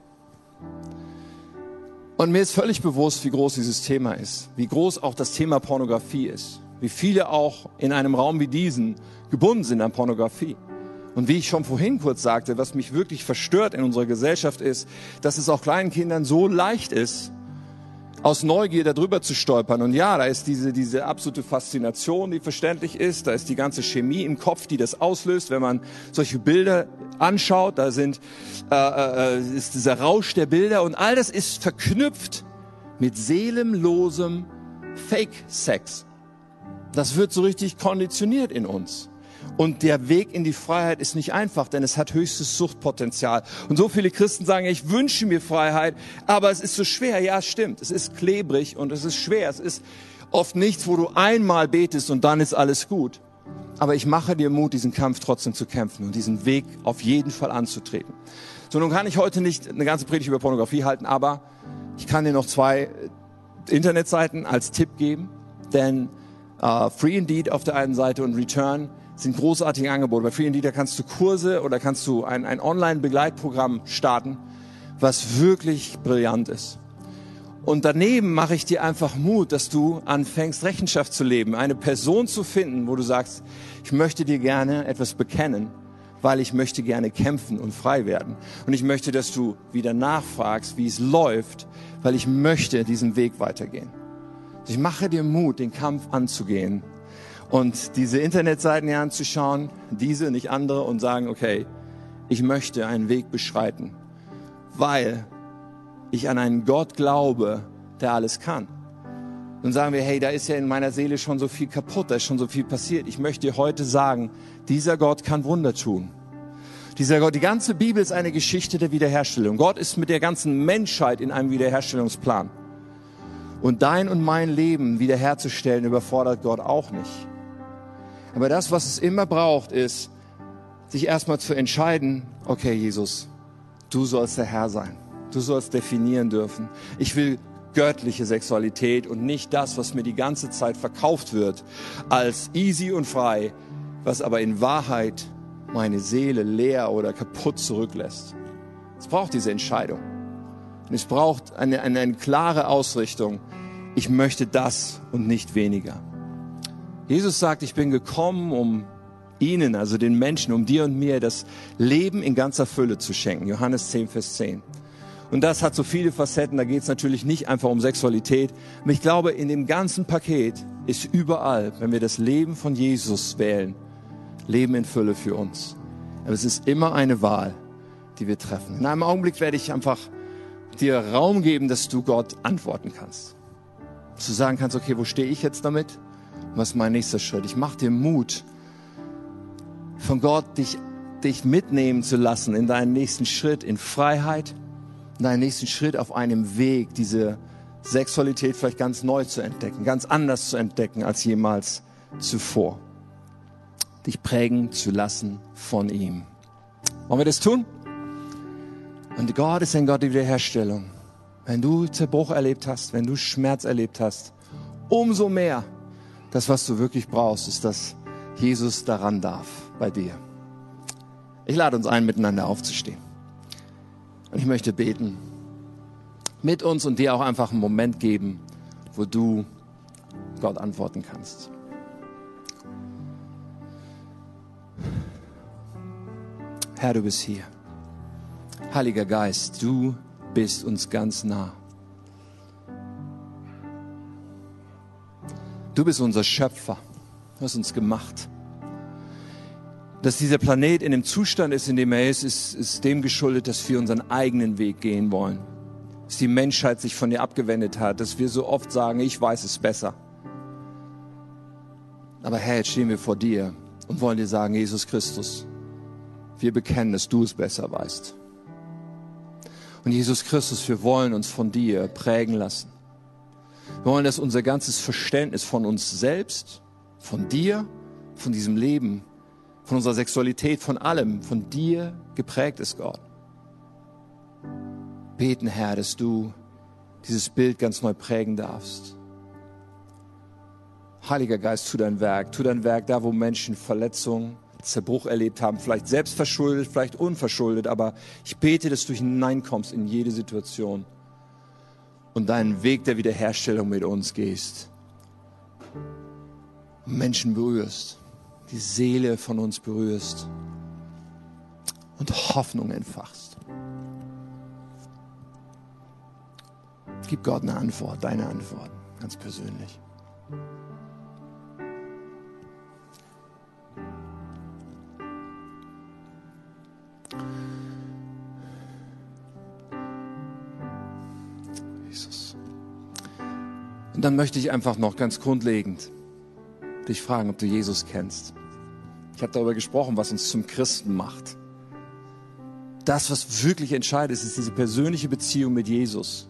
S1: Und mir ist völlig bewusst, wie groß dieses Thema ist, wie groß auch das Thema Pornografie ist, wie viele auch in einem Raum wie diesen gebunden sind an Pornografie. Und wie ich schon vorhin kurz sagte, was mich wirklich verstört in unserer Gesellschaft ist, dass es auch kleinen Kindern so leicht ist, aus Neugier darüber zu stolpern. Und ja, da ist diese, diese absolute Faszination, die verständlich ist. Da ist die ganze Chemie im Kopf, die das auslöst, wenn man solche Bilder anschaut. Da sind, äh, äh, ist dieser Rausch der Bilder und all das ist verknüpft mit seelenlosem Fake-Sex. Das wird so richtig konditioniert in uns. Und der Weg in die Freiheit ist nicht einfach, denn es hat höchstes Suchtpotenzial. Und so viele Christen sagen, ich wünsche mir Freiheit, aber es ist so schwer. Ja, stimmt. Es ist klebrig und es ist schwer. Es ist oft nichts, wo du einmal betest und dann ist alles gut. Aber ich mache dir Mut, diesen Kampf trotzdem zu kämpfen und diesen Weg auf jeden Fall anzutreten. So, nun kann ich heute nicht eine ganze Predigt über Pornografie halten, aber ich kann dir noch zwei Internetseiten als Tipp geben, denn uh, Free Indeed auf der einen Seite und Return sind großartige Angebote. Bei Indeed, da kannst du Kurse oder kannst du ein, ein Online-Begleitprogramm starten, was wirklich brillant ist. Und daneben mache ich dir einfach Mut, dass du anfängst, Rechenschaft zu leben. Eine Person zu finden, wo du sagst, ich möchte dir gerne etwas bekennen, weil ich möchte gerne kämpfen und frei werden. Und ich möchte, dass du wieder nachfragst, wie es läuft, weil ich möchte diesen Weg weitergehen. Ich mache dir Mut, den Kampf anzugehen und diese Internetseiten hier anzuschauen, diese, nicht andere, und sagen, okay, ich möchte einen Weg beschreiten, weil ich an einen Gott glaube, der alles kann. Dann sagen wir, hey, da ist ja in meiner Seele schon so viel kaputt, da ist schon so viel passiert. Ich möchte dir heute sagen, dieser Gott kann Wunder tun. Dieser Gott, die ganze Bibel ist eine Geschichte der Wiederherstellung. Gott ist mit der ganzen Menschheit in einem Wiederherstellungsplan. Und dein und mein Leben wiederherzustellen überfordert Gott auch nicht. Aber das, was es immer braucht, ist, sich erstmal zu entscheiden, okay, Jesus, du sollst der Herr sein. Du sollst definieren dürfen. Ich will göttliche Sexualität und nicht das, was mir die ganze Zeit verkauft wird, als easy und frei, was aber in Wahrheit meine Seele leer oder kaputt zurücklässt. Es braucht diese Entscheidung. Und es braucht eine, eine, eine klare Ausrichtung. Ich möchte das und nicht weniger. Jesus sagt, ich bin gekommen, um ihnen, also den Menschen, um dir und mir das Leben in ganzer Fülle zu schenken. Johannes 10, Vers 10. Und das hat so viele Facetten, da geht es natürlich nicht einfach um Sexualität. Aber ich glaube, in dem ganzen Paket ist überall, wenn wir das Leben von Jesus wählen, Leben in Fülle für uns. Aber es ist immer eine Wahl, die wir treffen. In einem Augenblick werde ich einfach dir Raum geben, dass du Gott antworten kannst. Dass du sagen kannst, okay, wo stehe ich jetzt damit? Was ist mein nächster Schritt? Ich mache dir Mut, von Gott dich, dich mitnehmen zu lassen in deinen nächsten Schritt in Freiheit, in deinen nächsten Schritt auf einem Weg, diese Sexualität vielleicht ganz neu zu entdecken, ganz anders zu entdecken als jemals zuvor. Dich prägen zu lassen von ihm. Wollen wir das tun? Und Gott ist ein Gott der Wiederherstellung. Wenn du Zerbruch erlebt hast, wenn du Schmerz erlebt hast, umso mehr das, was du wirklich brauchst, ist, dass Jesus daran darf bei dir. Ich lade uns ein, miteinander aufzustehen. Und ich möchte beten mit uns und dir auch einfach einen Moment geben, wo du Gott antworten kannst. Herr, du bist hier. Heiliger Geist, du bist uns ganz nah. Du bist unser Schöpfer. Du hast uns gemacht. Dass dieser Planet in dem Zustand ist, in dem er ist, ist, ist dem geschuldet, dass wir unseren eigenen Weg gehen wollen. Dass die Menschheit sich von dir abgewendet hat, dass wir so oft sagen, ich weiß es besser. Aber Herr, jetzt stehen wir vor dir und wollen dir sagen, Jesus Christus, wir bekennen, dass du es besser weißt. Und Jesus Christus, wir wollen uns von dir prägen lassen. Wir wollen, dass unser ganzes Verständnis von uns selbst, von dir, von diesem Leben, von unserer Sexualität, von allem, von dir geprägt ist, Gott. Beten, Herr, dass du dieses Bild ganz neu prägen darfst. Heiliger Geist, tu dein Werk, tu dein Werk da, wo Menschen Verletzungen, Zerbruch erlebt haben, vielleicht selbst verschuldet, vielleicht unverschuldet, aber ich bete, dass du hineinkommst in jede Situation und deinen Weg der Wiederherstellung mit uns gehst. Menschen berührst, die Seele von uns berührst und Hoffnung entfachst. Gib Gott eine Antwort, deine Antwort, ganz persönlich. Dann möchte ich einfach noch ganz grundlegend dich fragen, ob du Jesus kennst. Ich habe darüber gesprochen, was uns zum Christen macht. Das, was wirklich entscheidend ist, ist diese persönliche Beziehung mit Jesus.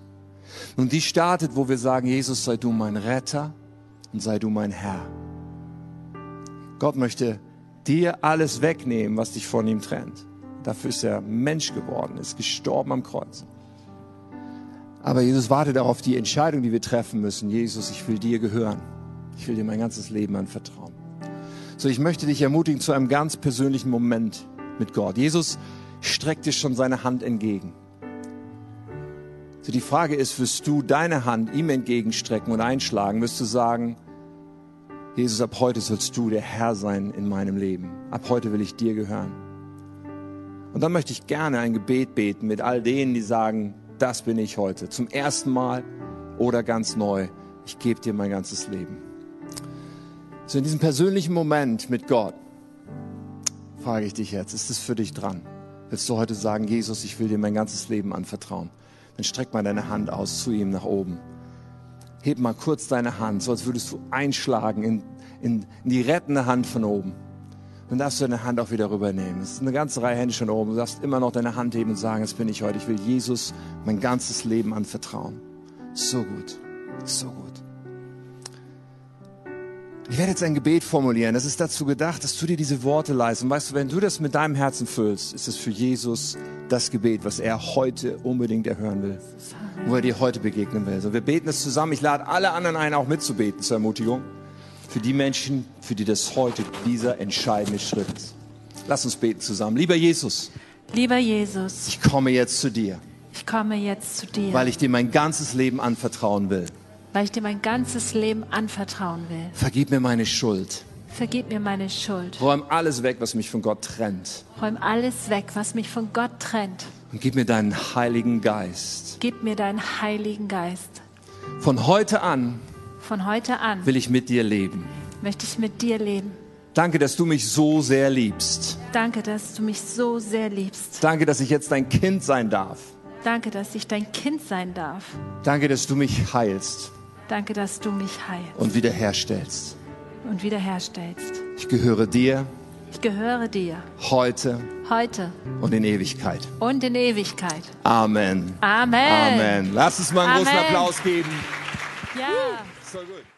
S1: Und die startet, wo wir sagen, Jesus, sei du mein Retter und sei du mein Herr. Gott möchte dir alles wegnehmen, was dich von ihm trennt. Dafür ist er Mensch geworden, ist gestorben am Kreuz. Aber Jesus wartet auch auf die Entscheidung, die wir treffen müssen. Jesus, ich will dir gehören. Ich will dir mein ganzes Leben anvertrauen. So, ich möchte dich ermutigen zu einem ganz persönlichen Moment mit Gott. Jesus streckt dir schon seine Hand entgegen. So, die Frage ist, wirst du deine Hand ihm entgegenstrecken und einschlagen? Wirst du sagen, Jesus, ab heute sollst du der Herr sein in meinem Leben. Ab heute will ich dir gehören. Und dann möchte ich gerne ein Gebet beten mit all denen, die sagen, das bin ich heute. Zum ersten Mal oder ganz neu. Ich gebe dir mein ganzes Leben. So in diesem persönlichen Moment mit Gott frage ich dich jetzt, ist es für dich dran? Willst du heute sagen, Jesus, ich will dir mein ganzes Leben anvertrauen? Dann streck mal deine Hand aus zu ihm nach oben. Heb mal kurz deine Hand, so als würdest du einschlagen in, in, in die rettende Hand von oben. Dann darfst du deine Hand auch wieder rübernehmen. Es ist eine ganze Reihe Hände schon oben. Du darfst immer noch deine Hand heben und sagen, jetzt bin ich heute. Ich will Jesus mein ganzes Leben anvertrauen. So gut. So gut. Ich werde jetzt ein Gebet formulieren. Das ist dazu gedacht, dass du dir diese Worte leist. Und weißt du, wenn du das mit deinem Herzen füllst, ist es für Jesus das Gebet, was er heute unbedingt erhören will. Wo er dir heute begegnen will. So, wir beten es zusammen. Ich lade alle anderen ein, auch mitzubeten zur Ermutigung. Für die Menschen, für die das heute dieser entscheidende Schritt ist. Lass uns beten zusammen. Lieber Jesus,
S2: Lieber Jesus,
S1: ich komme jetzt zu dir,
S2: ich komme jetzt zu dir,
S1: weil ich dir mein ganzes Leben anvertrauen will.
S2: weil ich dir mein ganzes Leben anvertrauen will.
S1: Vergib mir meine Schuld.
S2: Vergib mir meine Schuld.
S1: Räum alles weg, was mich von Gott trennt.
S2: Räum alles weg, was mich von Gott trennt.
S1: Und gib mir deinen Heiligen Geist.
S2: Gib mir deinen Heiligen Geist.
S1: Von heute an
S2: Von heute an
S1: will ich mit dir leben.
S2: möchte ich mit dir leben.
S1: Danke, dass du mich so sehr liebst.
S2: Danke, dass du mich so sehr liebst.
S1: Danke, dass ich jetzt dein Kind sein darf.
S2: Danke, dass ich dein Kind sein darf.
S1: Danke, dass du mich heilst
S2: Danke, dass du mich heilst
S1: und wiederherstellst.
S2: und wiederherstellst.
S1: Ich gehöre dir
S2: Ich gehöre dir
S1: heute
S2: heute
S1: und in Ewigkeit.
S2: und in Ewigkeit.
S1: Amen.
S2: Amen.
S1: Amen. Lass uns mal einen großen
S2: Amen.
S1: Applaus geben.
S2: Ja.
S1: So gut.